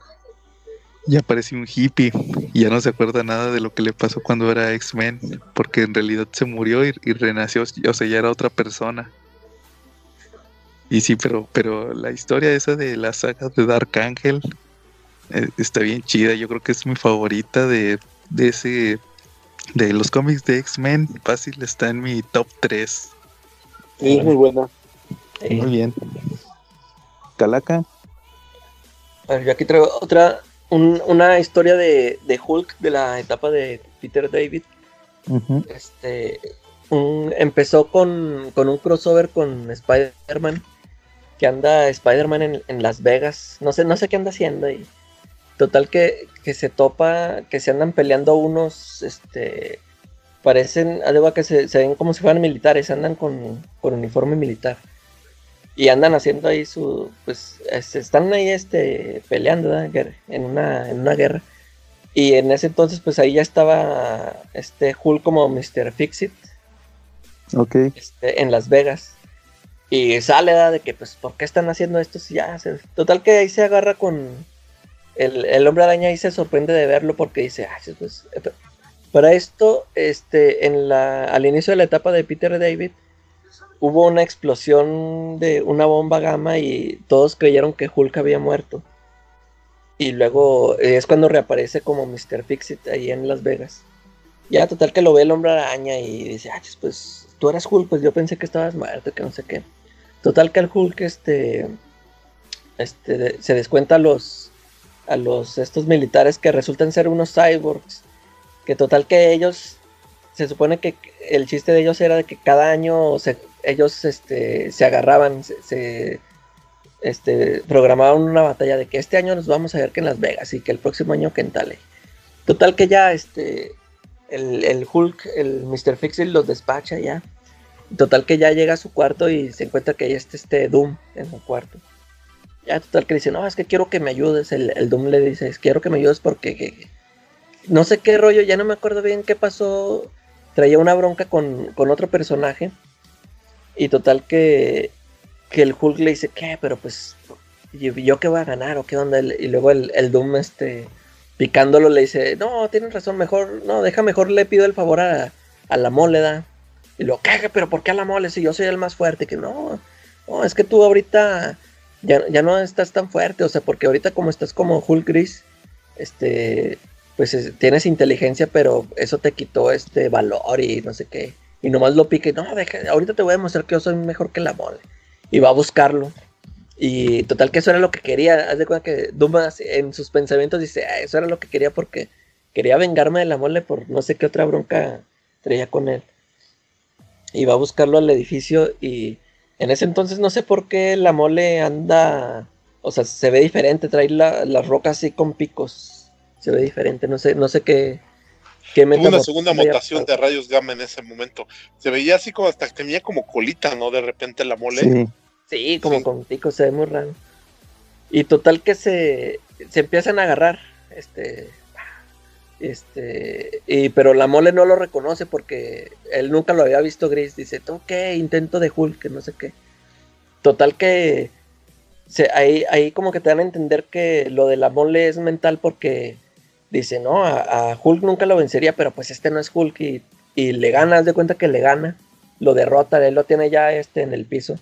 ya parece un hippie y ya no se acuerda nada de lo que le pasó cuando era X-Men, porque en realidad se murió y, renació, o sea, ya era otra persona. Y sí, pero, pero la historia esa de la saga de Dark Angel eh, está bien chida, yo creo que es mi favorita de, de ese, de los cómics de X-Men, fácil está en mi top 3. Sí, es muy buena. Muy bien. Calaca. A ver, yo aquí traigo otra, un- una historia de, de Hulk de la etapa de Peter David, este, un- empezó con, con un crossover con Spider-Man, que anda Spider-Man en, en Las Vegas, no sé, no sé qué anda haciendo ahí. Total que, que se topa, que se andan peleando unos, este, parecen, además que se, se ven como si fueran militares, andan con, con uniforme militar. Y andan haciendo ahí su, pues, este, están ahí, este, peleando, ¿verdad? En una, en una guerra. Y en ese entonces, pues ahí ya estaba, este, Hulk como Mr. Fixit, Ok. este, en Las Vegas. Y sale ¿verdad? de que, pues, ¿por qué están haciendo esto? Si ya, se- total que ahí se agarra con el, el hombre araña y se sorprende de verlo porque dice, ah, sí, pues, eh, para esto, este, en la, al inicio de la etapa de Peter David, hubo una explosión de una bomba gamma y todos creyeron que Hulk había muerto. Y luego es cuando reaparece como Mr. Fixit ahí en Las Vegas. Ya, total que lo ve el hombre araña y dice, ah, pues tú eras Hulk, pues yo pensé que estabas muerto, que no sé qué. Total que el Hulk, este, este, se descuenta a los, a los, estos militares que resultan ser unos cyborgs. Que total que ellos, se supone que el chiste de ellos era de que cada año se- ellos, este, se agarraban, se, este, programaban una batalla de que este año nos vamos a ver que en Las Vegas y que el próximo año que en Tale. Total que ya, este, el, el Hulk, el Mr. Fixit los despacha ya. Total que ya llega a su cuarto y se encuentra que ahí está este Doom en su cuarto. Ya total que dice, no, es que quiero que me ayudes. El, Doom le dice, "Es quiero que me ayudes porque que- que- no sé qué rollo, ya no me acuerdo bien qué pasó. Traía una bronca con, con otro personaje. Y total que, que el Hulk le dice, ¿qué? Pero pues, ¿y ¿yo qué voy a ganar o qué onda? Y luego el, el Doom, este, picándolo, le dice, no, tienes razón, mejor, no, deja mejor le pido el favor a, a la móleda. Y lo caga, pero ¿por qué a la mole si yo soy el más fuerte? Que no, no, es que tú ahorita ya, ya no estás tan fuerte, o sea, porque ahorita como estás como Hulk Gris, este, pues es- tienes inteligencia, pero eso te quitó este valor y no sé qué. Y nomás lo pique, no, deja, ahorita te voy a demostrar que yo soy mejor que la mole. Y va a buscarlo. Y total que eso era lo que quería. Haz de cuenta que Dumas en sus pensamientos dice, "Ah, eso era lo que quería porque quería vengarme de la mole por no sé qué otra bronca traía con él. Y va a buscarlo al edificio y en ese entonces no sé por qué la mole anda, o sea, se ve diferente, trae la- las rocas así con picos. Se ve diferente, no sé, no sé qué. Tuvo una segunda mutación de rayos gamma en ese momento. Se veía así como hasta que tenía como colita, ¿no? De repente la mole. Sí. Sí, como Sí. con picos, se ve muy raro. Y total que se, se empiezan a agarrar, este, este, y, pero la mole no lo reconoce porque él nunca lo había visto gris. Dice, ¿tú qué? Intento de Hulk, que no sé qué. Total que se, ahí, ahí como que te dan a entender que lo de la mole es mental porque dice, no, a, a Hulk nunca lo vencería, pero pues este no es Hulk y, y le gana, haz de cuenta que le gana, lo derrota, él lo tiene ya este en el piso.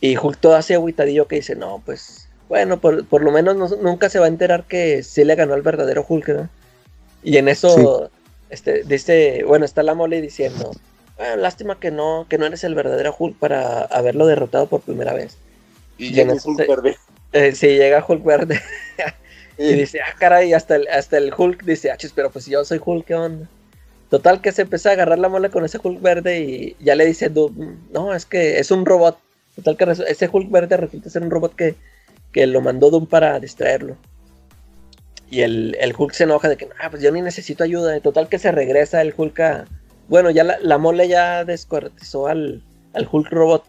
Y Hulk todo así agüitadillo que dice, no, pues, bueno, por, por lo menos no- nunca se va a enterar que sí le ganó al verdadero Hulk, ¿no? Y en eso, este, dice, bueno, está la mole diciendo, "Ah, lástima que no, que no eres el verdadero Hulk para haberlo derrotado por primera vez. Y Y llega Hulk verde. Eh, sí, llega Hulk verde (laughs) y dice, ah, caray, hasta el, hasta el Hulk dice, ah, chis, pero pues yo soy Hulk, ¿qué onda? Total que se empieza a agarrar la mole con ese Hulk verde y ya le dice, no, es que es un robot. Total que ese Hulk verde resulta ser un robot que, que lo mandó Doom para distraerlo. Y el, el Hulk se enoja de que, ah, pues yo ni necesito ayuda. Total que se regresa el Hulk a... Bueno, ya la, la mole ya descuartizó al, al Hulk robot.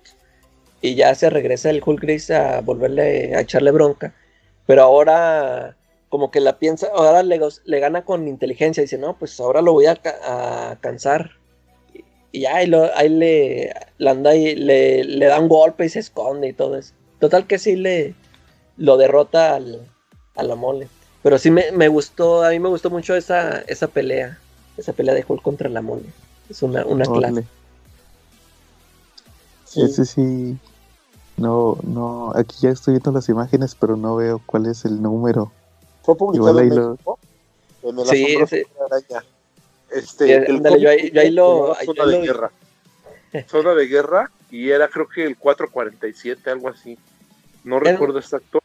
Y ya se regresa el Hulk gris a volverle a echarle bronca. Pero ahora como que la piensa, ahora le, gana con inteligencia. Dice, no, pues ahora lo voy a, ca- a cansar. Y, y ya ahí, lo- ahí le, le anda y le, le da un golpe y se esconde y todo eso. Total que sí le lo derrota al, a la mole. Pero sí me, me gustó, a mí me gustó mucho esa, esa pelea. Esa pelea de Hulk contra la mole. Es una, una clase. Sí. Ese sí. No, no. Aquí ya estoy viendo las imágenes, pero no veo cuál es el número. Fue publicado Igual en lo- México. En el Sí, asombroso sí. Hombre Araña. Este, Sí, el ándale, yo ahí- cómic yo ahí lo- ahí Zona lo de guerra. (laughs) Zona de guerra y era creo que el 447, algo así. No Era- recuerdo exacto.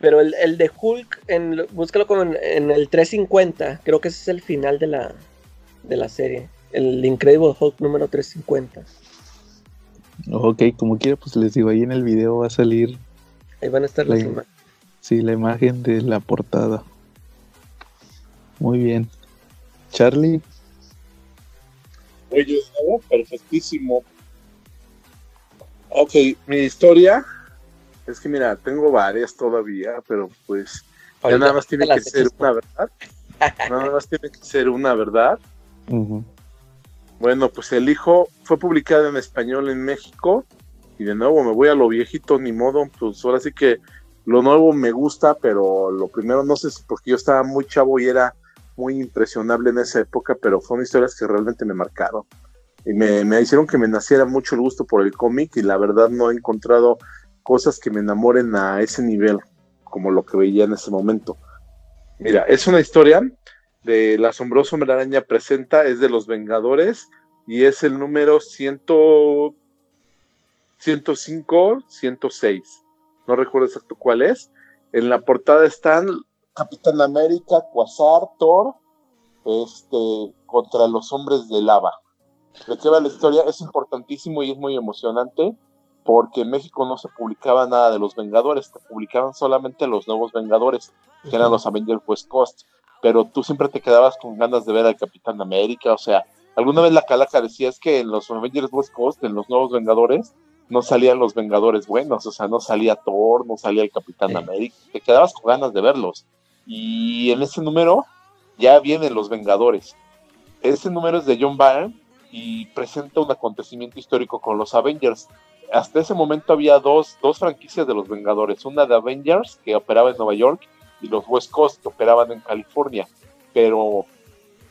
Pero el, el de Hulk, en, búscalo como en, en el 350. Creo que ese es el final de la, de la serie. El Incredible Hulk número 350. Ok, como quiera, pues les digo, ahí en el video va a salir. Ahí van a estar la las im- imágenes. Sí, la imagen de la portada. Muy bien. Charlie, Oye, ¿no? perfectísimo. Ok, mi historia es que mira, tengo varias todavía, pero pues ya (laughs) nada más tiene que ser una, ¿verdad? Nada más tiene que ser una, ¿verdad? Bueno, pues el hijo fue publicado en español en México y de nuevo me voy a lo viejito, ni modo, pues ahora sí que lo nuevo me gusta, pero lo primero no sé si porque yo estaba muy chavo y era muy impresionable en esa época, pero fueron historias que realmente me marcaron y me, me hicieron que me naciera mucho el gusto por el cómic y la verdad no he encontrado cosas que me enamoren a ese nivel como lo que veía en ese momento. Mira, es una historia de El asombroso Hombre Araña presenta, es de los Vengadores y es el número 100, 105, 106. No recuerdo exacto cuál es. En la portada están Capitán América, Quasar, Thor, este, contra los hombres de lava. ¿De qué va la historia? Es importantísimo y es muy emocionante porque en México no se publicaba nada de los Vengadores, se publicaban solamente los nuevos Vengadores, que eran los Avengers West Coast pero tú siempre te quedabas con ganas de ver al Capitán América, o sea, alguna vez la calaca decía es que en los Avengers West Coast, en los nuevos Vengadores, no salían los Vengadores buenos, o sea, no salía Thor, no salía el Capitán Sí. América, te quedabas con ganas de verlos. Y en ese número ya vienen los Vengadores. Ese número es de John Byrne y presenta un acontecimiento histórico con los Avengers. Hasta ese momento había dos, dos franquicias de los Vengadores, una de Avengers que operaba en Nueva York y los West Coast que operaban en California. Pero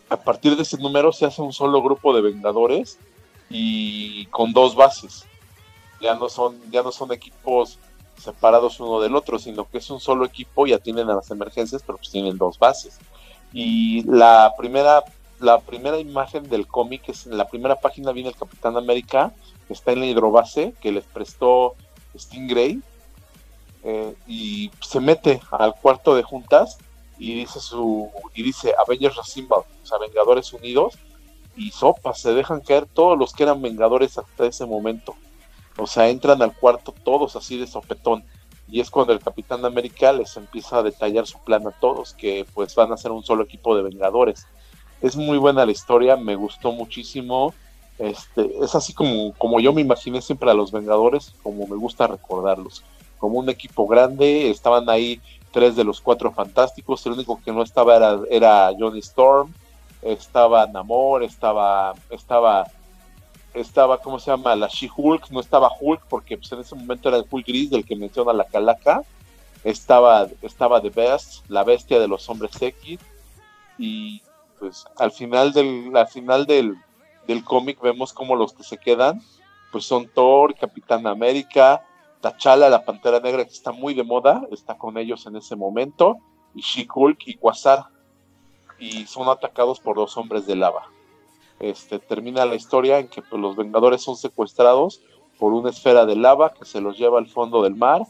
a partir de ese número se hace un solo grupo de Vengadores y con dos bases. Ya no son, ya no son equipos separados uno del otro, sino que es un solo equipo y atienden a las emergencias, pero pues tienen dos bases. Y la primera, la primera imagen del cómic es en la primera página viene el Capitán América, que está en la hidrobase que les prestó Stingray, eh, y se mete al cuarto de juntas y dice su y dice Avengers Assemble, o sea, Vengadores Unidos, y sopa, se dejan caer todos los que eran Vengadores hasta ese momento. O sea, entran al cuarto todos así de sopetón. Y es cuando el Capitán América les empieza a detallar su plan a todos, que pues van a ser un solo equipo de Vengadores. Es muy buena la historia, me gustó muchísimo. Este, es así como, como yo me imaginé siempre a los Vengadores, como me gusta recordarlos. Como un equipo grande, estaban ahí tres de los cuatro fantásticos, el único que no estaba era, era Johnny Storm, estaba Namor, estaba, estaba, estaba, ¿cómo se llama? La She-Hulk, no estaba Hulk, porque pues, en ese momento era el Hulk gris del que menciona la calaca, estaba, estaba The Best, la bestia de los hombres X, y pues al final del, al final del, del cómic vemos como los que se quedan, pues son Thor, Capitán América, T'Challa, la Pantera Negra, que está muy de moda, está con ellos en ese momento, y She-Hulk y Quasar, y son atacados por dos hombres de lava. Este, termina la historia en que pues, los Vengadores son secuestrados por una esfera de lava que se los lleva al fondo del mar,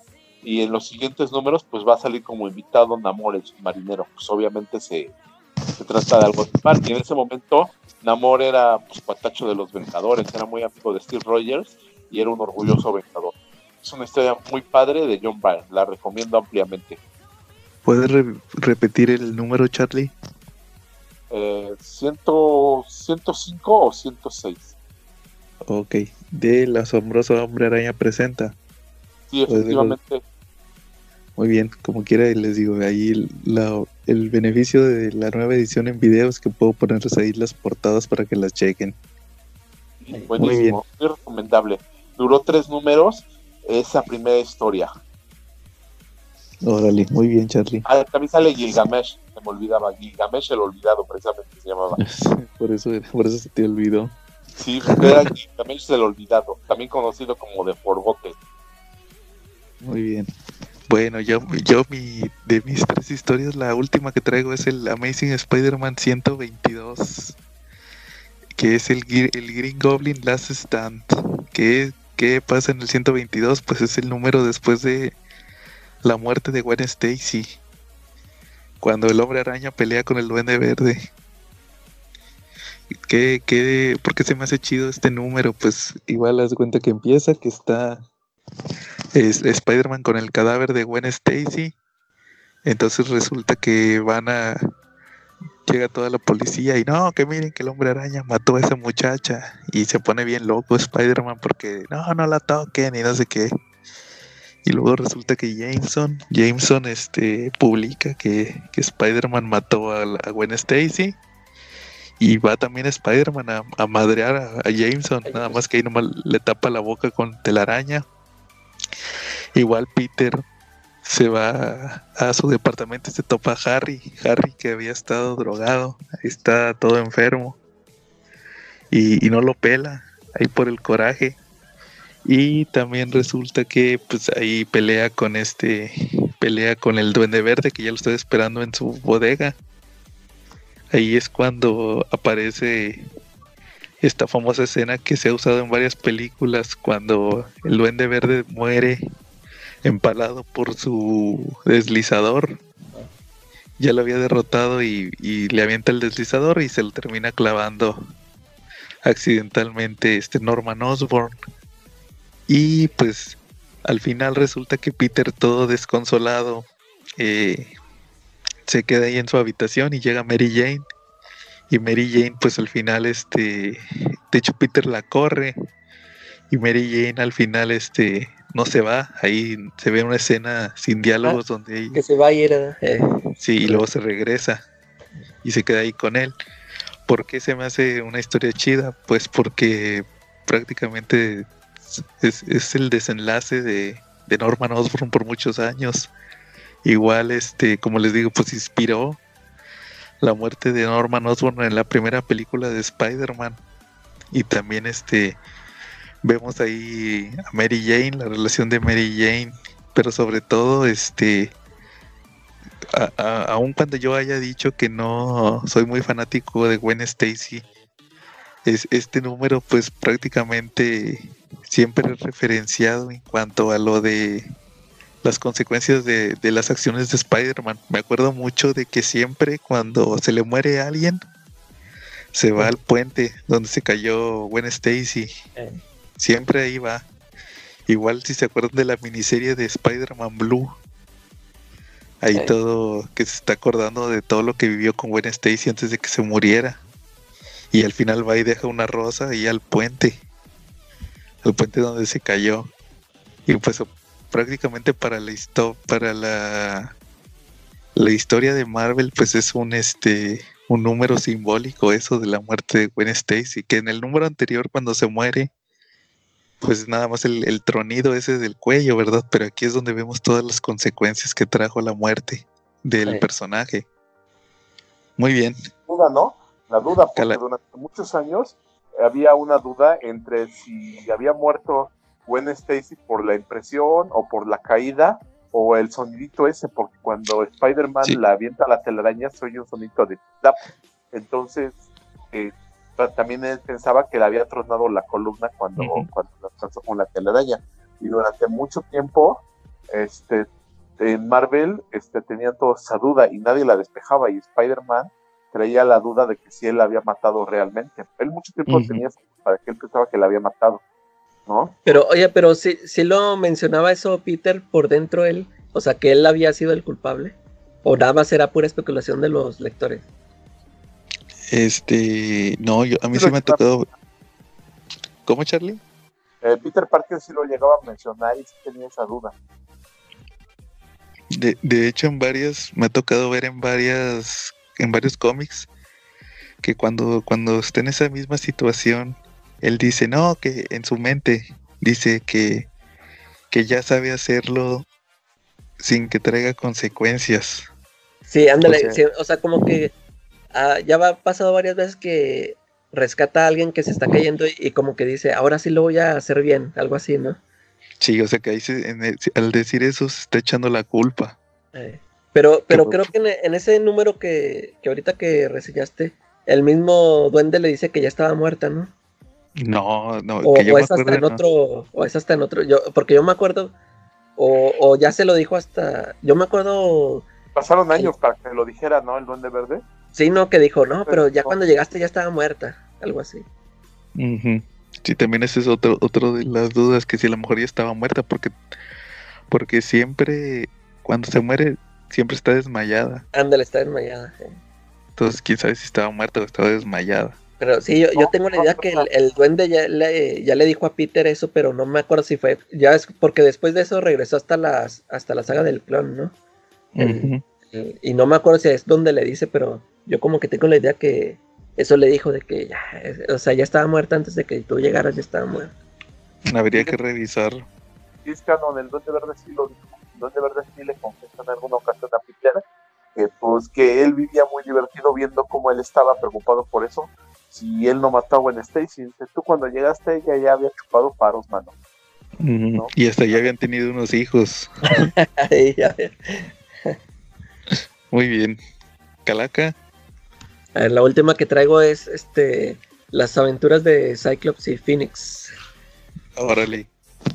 y en los siguientes números pues va a salir como invitado Namor, el submarinero, pues obviamente se, trata de algo de mar, y en ese momento Namor era pues, patacho de los Vengadores, era muy amigo de Steve Rogers, y era un orgulloso Vengador. Es una historia muy padre de John Byrne, la recomiendo ampliamente. ¿puedes re- repetir el número, Charlie? Eh, ciento, 105 o 106. Ok, del asombroso hombre araña presenta. Sí, Pues, efectivamente. Muy bien, como quiera les digo, ahí el, la- el beneficio de la nueva edición en video es que puedo ponerles ahí las portadas para que las chequen. buenísimo, muy recomendable. Duró tres números esa primera historia. Órale, muy bien, Charlie. Ah, también sale Gilgamesh, se me olvidaba, Gilgamesh el olvidado precisamente se llamaba. (laughs) por eso, por eso se te olvidó. Sí, era Gilgamesh el olvidado, también conocido como de Forgotten. Muy bien. Bueno, yo, yo mi, de mis tres historias, la última que traigo es el Amazing Spider-Man 122, que es el, el Green Goblin Last Stand. ¿Qué, ¿Qué pasa en el 122? Pues es el número después de la muerte de Gwen Stacy, cuando el hombre araña pelea con el duende verde. ¿Qué, qué, ¿Por qué se me hace chido este número? Pues igual haz cuenta que empieza, que está es, Spider-Man con el cadáver de Gwen Stacy. Entonces resulta que van a... Llega toda la policía y no, que miren que el hombre araña mató a esa muchacha. Y se pone bien loco Spider-Man porque no, no la toquen y no sé qué. Y luego resulta que Jameson, Jameson este, publica que, que Spider-Man mató a, a Gwen Stacy y va también Spider-Man a, madrear a, Jameson, nada más que ahí nomás le tapa la boca con telaraña. Igual Peter se va a, su departamento y se topa a Harry, Harry que había estado drogado, ahí está todo enfermo. Y, y no lo pela, ahí por el coraje. Y también resulta que pues ahí pelea con este, pelea con el duende verde que ya lo estoy esperando en su bodega Ahí es cuando aparece esta famosa escena que se ha usado en varias películas cuando el duende verde muere empalado por su deslizador. Ya lo había derrotado y, le avienta el deslizador y se lo termina clavando accidentalmente este Norman Osborn. Y pues al final resulta que Peter todo desconsolado eh, se queda ahí en su habitación y llega Mary Jane. Y Mary Jane, pues al final, este, de hecho Peter la corre y Mary Jane al final, este, no se va. Ahí se ve una escena sin diálogos ah, donde que se va a ir. Eh. Sí, y luego se regresa y se queda ahí con él. ¿Por qué se me hace una historia chida? Pues porque prácticamente es, el desenlace de, de Norman Osborn por muchos años. Igual, este, como les digo, pues inspiró la muerte de Norman Osborn en la primera película de Spider-Man. Y también este vemos ahí a Mary Jane, la relación de Mary Jane, pero sobre todo este aun cuando yo haya dicho que no soy muy fanático de Gwen Stacy, es, este número pues prácticamente siempre referenciado en cuanto a lo de las consecuencias de, las acciones de Spider-Man. Me acuerdo mucho de que siempre cuando se le muere a alguien, se va al puente donde se cayó Gwen Stacy. Siempre ahí va. Igual si se acuerdan de la miniserie de Spider-Man Blue. Ahí todo, que se está acordando de todo lo que vivió con Gwen Stacy antes de que se muriera. Y al final va y deja una rosa ahí al puente. Al puente donde se cayó. Y pues prácticamente para la para la la historia de Marvel pues es un este un número simbólico eso de la muerte de Gwen Stacy que en el número anterior cuando se muere pues nada más el, tronido ese del cuello verdad pero aquí es donde vemos todas las consecuencias que trajo la muerte del personaje. Muy bien. Duda no la duda porque durante muchos años había una duda entre si había muerto Gwen Stacy por la impresión o por la caída o el sonidito ese, porque cuando Spider-Man la avienta la telaraña se oye un sonito de tap. Entonces, eh, también él pensaba que le había tronado la columna cuando, cuando la alcanzó con la telaraña. Y durante mucho tiempo, este, en Marvel este, tenían toda esa duda y nadie la despejaba. Y Spider-Man creía la duda de que si él la había matado realmente. Él mucho tiempo tenía para que él pensaba que la había matado. Pero, oye, pero si si lo mencionaba eso Peter por dentro él, o sea, que él había sido el culpable, o nada más era pura especulación de los lectores. Este, no, yo, a mí sí, me ha tocado. ¿Cómo, Charlie? Eh, Peter Parker sí lo llegaba a mencionar y sí tenía esa duda. De, de hecho, en varias, me ha tocado ver en varias, en varios cómics, que cuando, cuando esté en esa misma situación, él dice, no, que en su mente dice que, que ya sabe hacerlo sin que traiga consecuencias. Sí, ándale, o sea, como que ah, ya ha pasado varias veces que rescata a alguien que se está cayendo y, como que dice, ahora sí lo voy a hacer bien, algo así, ¿no? Sí, o sea que ahí al decir eso se está echando la culpa. Eh, pero pero creo que en, ese número que, que ahorita que reseñaste, el mismo duende le dice que ya estaba muerta, ¿no? No, no. O, es hasta en otro, o es hasta en otro, yo, porque yo me acuerdo, o, ya se lo dijo hasta, yo me acuerdo. Pasaron años para que lo dijera, ¿no? El Duende Verde. Sí, no, que dijo, no, pero ya cuando llegaste ya estaba muerta, algo así. Sí, también ese es otro, otro de las dudas, que si a lo mejor ya estaba muerta, porque, porque siempre, cuando se muere, siempre está desmayada. Ándale, está desmayada. Entonces, quién sabe si estaba muerta o estaba desmayada. Pero sí, yo, yo tengo la idea que el, duende ya le, ya le dijo a Peter eso, pero no me acuerdo si fue, ya es porque después de eso regresó hasta las, hasta la saga del clon, ¿no? y no me acuerdo si es donde le dice, pero yo como que tengo la idea que eso le dijo de que ya, o sea, ya estaba muerta antes de que tú llegaras, ya estaba muerta. Habría que revisar. Sí, es canon, el Duende Verde sí lo dijo. El Duende Verde sí le confesó en alguna ocasión a Peter que pues que él vivía muy divertido viendo cómo él estaba preocupado por eso. Si él no mataba a Stacy, tú cuando llegaste ella ya había chupado paros, mano. Y hasta ya habían tenido unos hijos. (laughs) Muy bien. Calaca. A ver, la última que traigo es este las aventuras de Cyclops y Phoenix. Órale.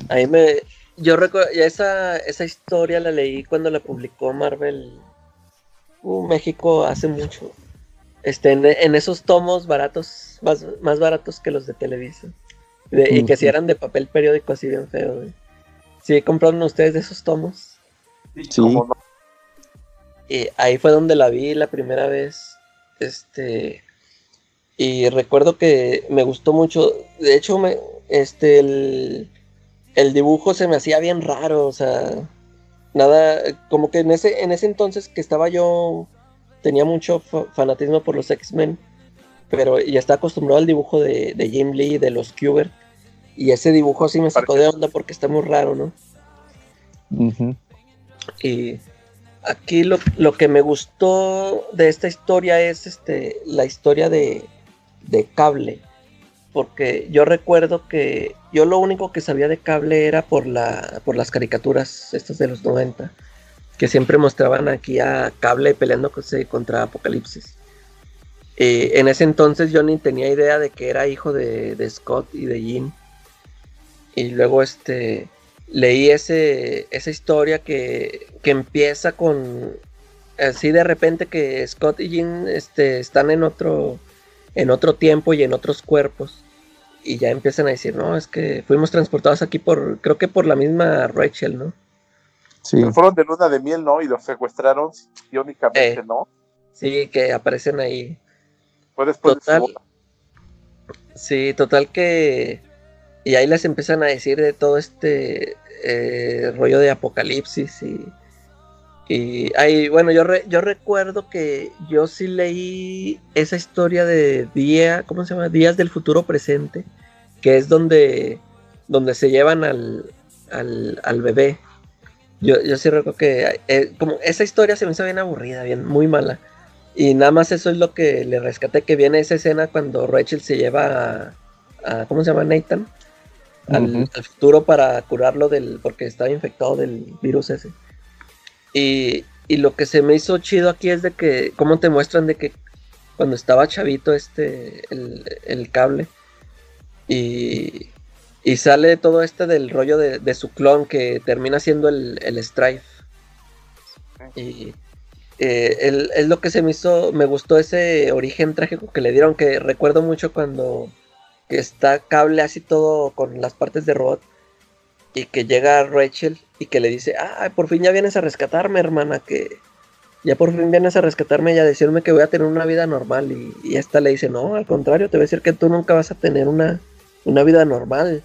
Ahí me. Yo recuerdo. Esa, esa historia la leí cuando la publicó Marvel uh, México hace mucho. Este, en, esos tomos baratos, más, más, baratos que los de Televisa. Y que si eran de papel periódico así bien feo. ¿Sí compraron ustedes de esos tomos? Sí. Y ahí fue donde la vi la primera vez. Este. Y recuerdo que me gustó mucho. De hecho, me, este, el, el dibujo se me hacía bien raro. O sea, nada. Como que en ese, en ese entonces que estaba yo. Tenía mucho fanatismo por los X-Men. Pero ya estaba acostumbrado al dibujo de, de Jim Lee, de los Kubert. Y ese dibujo sí me sacó de onda porque está muy raro, ¿no? Y aquí lo, que me gustó de esta historia es este, la historia de, cable. Porque yo recuerdo que yo lo único que sabía de cable era por, la, por las caricaturas estas de los 90. Que siempre mostraban aquí a cable peleando contra Apocalipsis. Eh, en ese entonces yo ni tenía idea de que era hijo de, de Scott y de Jean. Y luego este leí ese, esa historia que, empieza con así de repente que Scott y Jean este, están en otro, en otro tiempo y en otros cuerpos. Y ya empiezan a decir, no, es que fuimos transportados aquí por, creo que por la misma Rachel, ¿no? Sí. fueron de luna de miel, ¿no? Y los secuestraron iónicamente, eh, ¿no? Sí, que aparecen ahí. Fue después total, Sí, total que... Y ahí les empiezan a decir de todo este eh, rollo de apocalipsis y, y ahí, bueno, yo, yo recuerdo que yo sí leí esa historia de día, ¿cómo se llama? Días del futuro presente, que es donde, donde se llevan al, al, bebé. Yo, yo sí recuerdo que eh, como esa historia se me hizo bien aburrida, bien, muy mala. Y nada más eso es lo que le rescaté, que viene esa escena cuando Rachel se lleva a ¿cómo se llama? Nathan al, futuro para curarlo del, porque estaba infectado del virus ese. Y, lo que se me hizo chido aquí es de que, cómo te muestran de que cuando estaba chavito este, el, cable, y, y, sale todo este del rollo de, su clon que termina siendo el, el Strife. Y eh, es lo que se me hizo, me gustó ese origen trágico que le dieron, que recuerdo mucho cuando que está cable así todo con las partes de robot y que llega Rachel y que le dice, ah, por fin ya vienes a rescatarme, hermana, que ya por fin vienes a rescatarme y a decirme que voy a tener una vida normal. Y, esta le dice, no, al contrario, te voy a decir que tú nunca vas a tener una, una vida normal.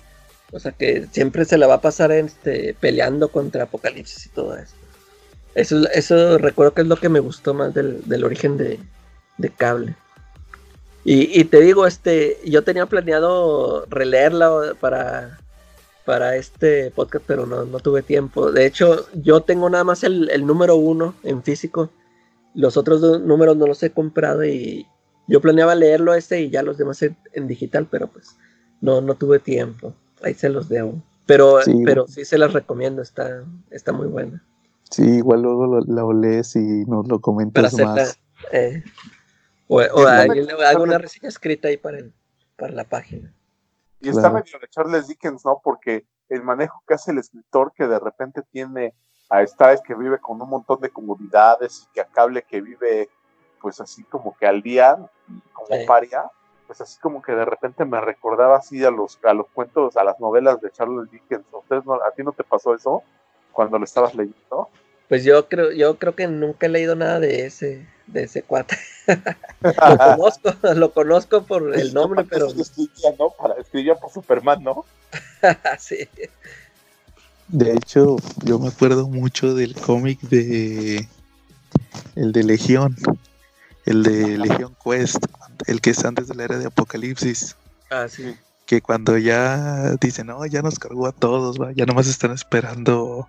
O sea que siempre se la va a pasar este, peleando contra Apocalipsis y todo eso. Eso, eso recuerdo que es lo que me gustó más del, del origen de, de Cable. Y, te digo, este, yo tenía planeado releerla para, para este podcast, pero no, tuve tiempo. De hecho, yo tengo nada más el, número uno en físico. Los otros dos números no los he comprado y yo planeaba leerlo este y ya los demás en, digital, pero pues no, no tuve tiempo. Ahí se los debo. Pero sí, pero sí se las recomiendo, está, está muy buena. Sí, igual luego lo, lees y nos lo comentas más. Eh, o, o una reseña escrita ahí para, el, para la página. Y está medio de Charles Dickens, ¿no? Porque el manejo que hace el escritor, que de repente tiene a Stiles que vive con un montón de comodidades y que a Cable que vive pues así como que al día, como Sí. paria, pues así como que de repente me recordaba así a los, a los cuentos, a las novelas de Charles Dickens. ¿A, ustedes no- ¿A ti no te pasó eso cuando lo estabas leyendo? Pues yo creo, yo creo que nunca he leído nada de ese, de ese cuate. (laughs) lo conozco, lo conozco por el nombre, pero escribía, ¿no? Para, escribía por Superman, ¿no? (laughs) sí. De hecho, yo me acuerdo mucho del cómic de. El de Legión. El de Legión Quest. El que es antes de la era de Apocalipsis. Ah, sí. Que cuando ya dicen, no, ya nos cargó a todos, va, ya nomás están esperando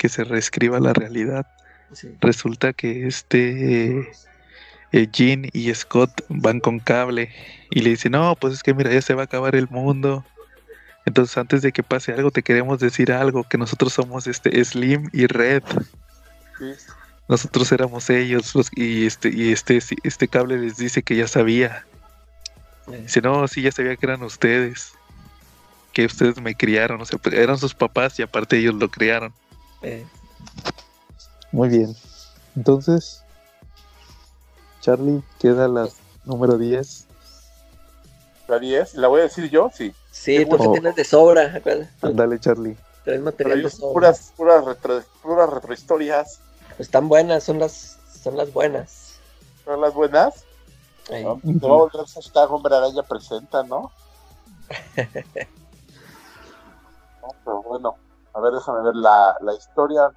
que se reescriba la realidad. sí. Resulta que este. eh, Jean y Scott van con cable y le dicen, no, pues es que mira, ya se va a acabar el mundo. Entonces antes de que pase algo, te queremos decir algo, que nosotros somos este Slim y Red. Sí. Nosotros éramos ellos los- y este y este este cable les dice que ya sabía. Eh, Dice, no, sí, ya sabía que eran ustedes. Que ustedes me criaron, o sea, pues, eran sus papás y aparte ellos lo criaron. Eh, Muy bien. Entonces, Charlie, queda la número 10. La 10, ¿la voy a decir yo? Sí. Sí, Qué tú que bueno. tienes de sobra, acuérdate. Dale, Charlie. Traes Pero material yo de son sobra. puras, puras, retro, puras retrohistorias. Están buenas, son las, son las buenas. ¿Son las buenas? ¿no? Te va a volver hashtag Hombre Araña presenta, ¿no? (laughs) No, pero bueno, a ver, déjame ver la, la historia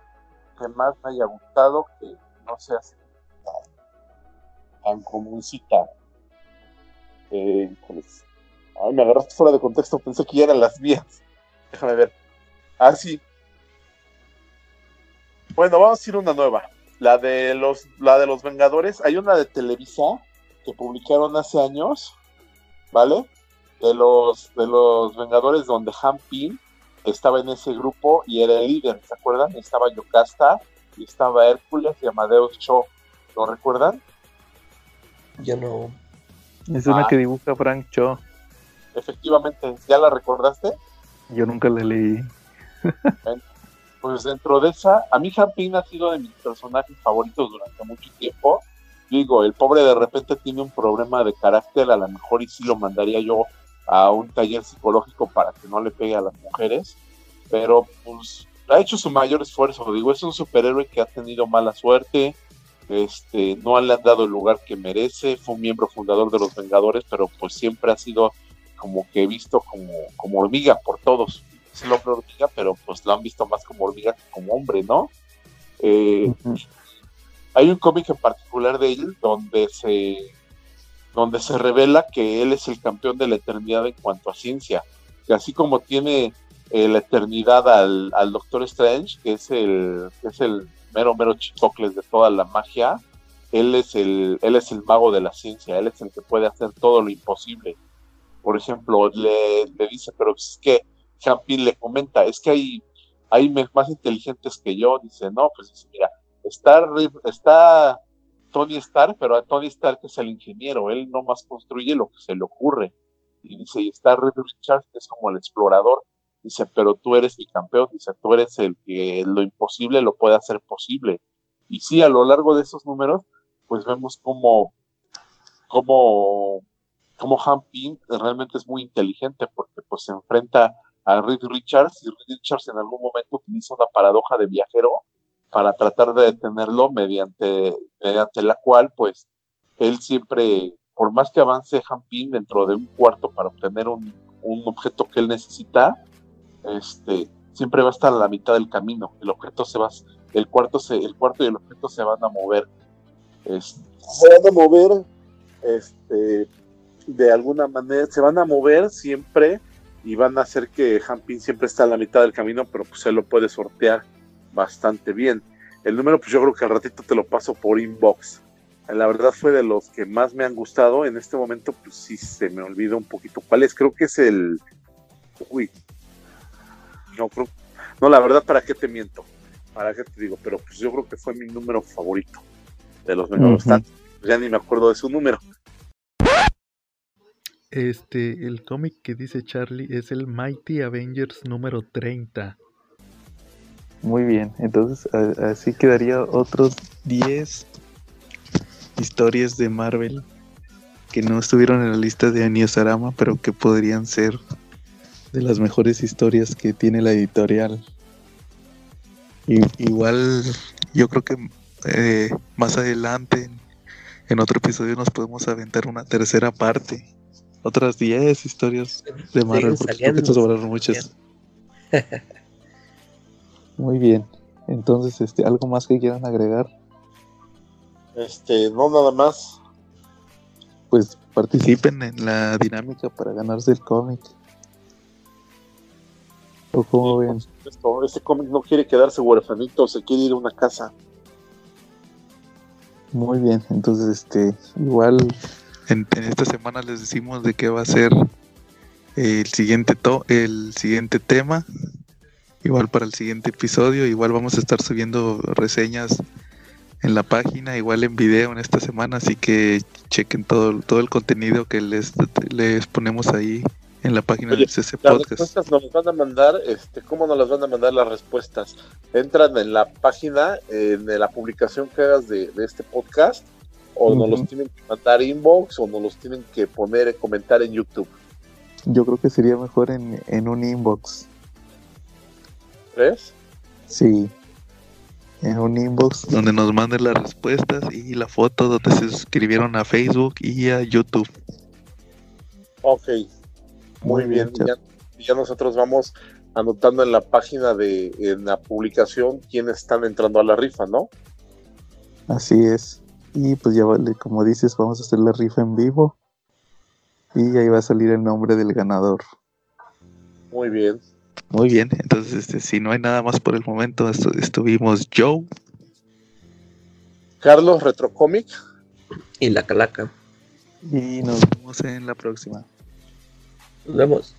que más me haya gustado, que no sea tan, comuncita. Eh. Ay, me agarraste fuera de contexto, pensé que ya eran las mías. Déjame ver. Ah, sí. Bueno, vamos a ir una nueva. La de los, la de los Vengadores. Hay una de Televisa que publicaron hace años, ¿vale? De los, de los Vengadores donde Han Pym estaba en ese grupo y era el líder, ¿se acuerdan? Estaba Yocasta y estaba Hércules y Amadeus Cho, ¿lo recuerdan? Yo no. Es una una Ah. que dibuja Frank Cho. Efectivamente, ¿ya la recordaste? Yo nunca la leí. Pues dentro de esa, a mí Pym ha sido de mis personajes favoritos durante mucho tiempo. Digo, el pobre de repente tiene un problema de carácter, a lo mejor y sí lo mandaría yo a un taller psicológico para que no le pegue a las mujeres, pero pues ha hecho su mayor esfuerzo. Digo, es un superhéroe que ha tenido mala suerte, este, no le han dado el lugar que merece, fue un miembro fundador de los Vengadores, pero pues siempre ha sido como que visto como, como hormiga por todos. Es el hombre hormiga, pero pues lo han visto más como hormiga que como hombre, ¿no? Eh, hay un cómic en particular de él donde se donde se revela que él es el campeón de la eternidad en cuanto a ciencia que así como tiene eh, la eternidad al, al Doctor Strange que es el es el mero mero chicocles de toda la magia él es el él es el mago de la ciencia él es el que puede hacer todo lo imposible. Por ejemplo le, le dice pero es que Jampin le comenta es que hay hay más inteligentes que yo dice no pues dice, mira está, está Tony Stark, pero a Tony Stark es el ingeniero, él no más construye lo que se le ocurre. Y dice, y está Reed Richards, que es como el explorador, dice, pero tú eres mi campeón, dice, tú eres el que lo imposible lo puede hacer posible. Y sí, a lo largo de esos números, pues vemos como, como, como Han Pym realmente es muy inteligente, porque pues se enfrenta a Reed Richards, y Reed Richards en algún momento utiliza una paradoja de viajero, para tratar de detenerlo mediante, mediante la cual pues él siempre, por más que avance Jampín dentro de un cuarto para obtener un, un objeto que él necesita, este, siempre va a estar a la mitad del camino. El objeto se va, el cuarto se, el cuarto y el objeto se van a mover. Es- se van a mover, este, de alguna manera, se van a mover siempre y van a hacer que Jampín siempre está a la mitad del camino, pero pues él lo puede sortear bastante bien. El número, pues yo creo que al ratito te lo paso por inbox. La verdad fue de los que más me han gustado. En este momento, pues sí se me olvida un poquito cuál es. Creo que es el. Uy. No creo. No, la verdad, ¿para qué te miento? ¿Para qué te digo? Pero pues yo creo que fue mi número favorito de los. Ujú. Tanto, pues, ya ni me acuerdo de su número. Este, el cómic que dice Charlie es el Mighty Avengers número 30. Muy bien, entonces a- así quedaría otros 10. historias de Marvel que no estuvieron en la lista de Aniosarama, pero que podrían ser de las mejores historias que tiene la editorial. Y, igual yo creo que eh, más adelante en, otro episodio nos podemos aventar una tercera parte. Otras 10 historias de Marvel, porque creo que sobraron muchas. (laughs) Muy bien. Entonces, este, ¿algo más que quieran agregar? Este, no nada más. Pues participen en la dinámica para ganarse el cómic. ¿O cómo ven? este cómic no quiere quedarse huerfanito, se quiere ir a una casa. Muy bien, entonces este, igual en, esta semana les decimos de qué va a ser el siguiente to el siguiente tema. Igual para el siguiente episodio, igual vamos a estar subiendo reseñas en la página, igual en video en esta semana, así que chequen todo, todo el contenido que les, les ponemos ahí en la página de CC Podcast. Las respuestas nos van a mandar, este, ¿cómo nos las van a mandar las respuestas? Entran en la página, en la publicación que hagas de, este podcast, o nos los tienen que mandar inbox, o nos los tienen que poner, comentar en YouTube. Yo creo que sería mejor en, en un inbox. ¿Crees? Sí. En un inbox donde nos manden las respuestas y la foto donde se suscribieron a Facebook y a YouTube. Ok, muy, bien, ya, nosotros vamos anotando en la página de en la publicación quiénes están entrando a la rifa, ¿no? Así es. Y pues ya vale, como dices, vamos a hacer la rifa en vivo. Y ahí va a salir el nombre del ganador. Muy bien. Muy bien, entonces este, si no hay nada más por el momento, estuvimos Joe. Carlos Retrocomic. Y la Calaca. Y nos vemos en la próxima. Nos vemos.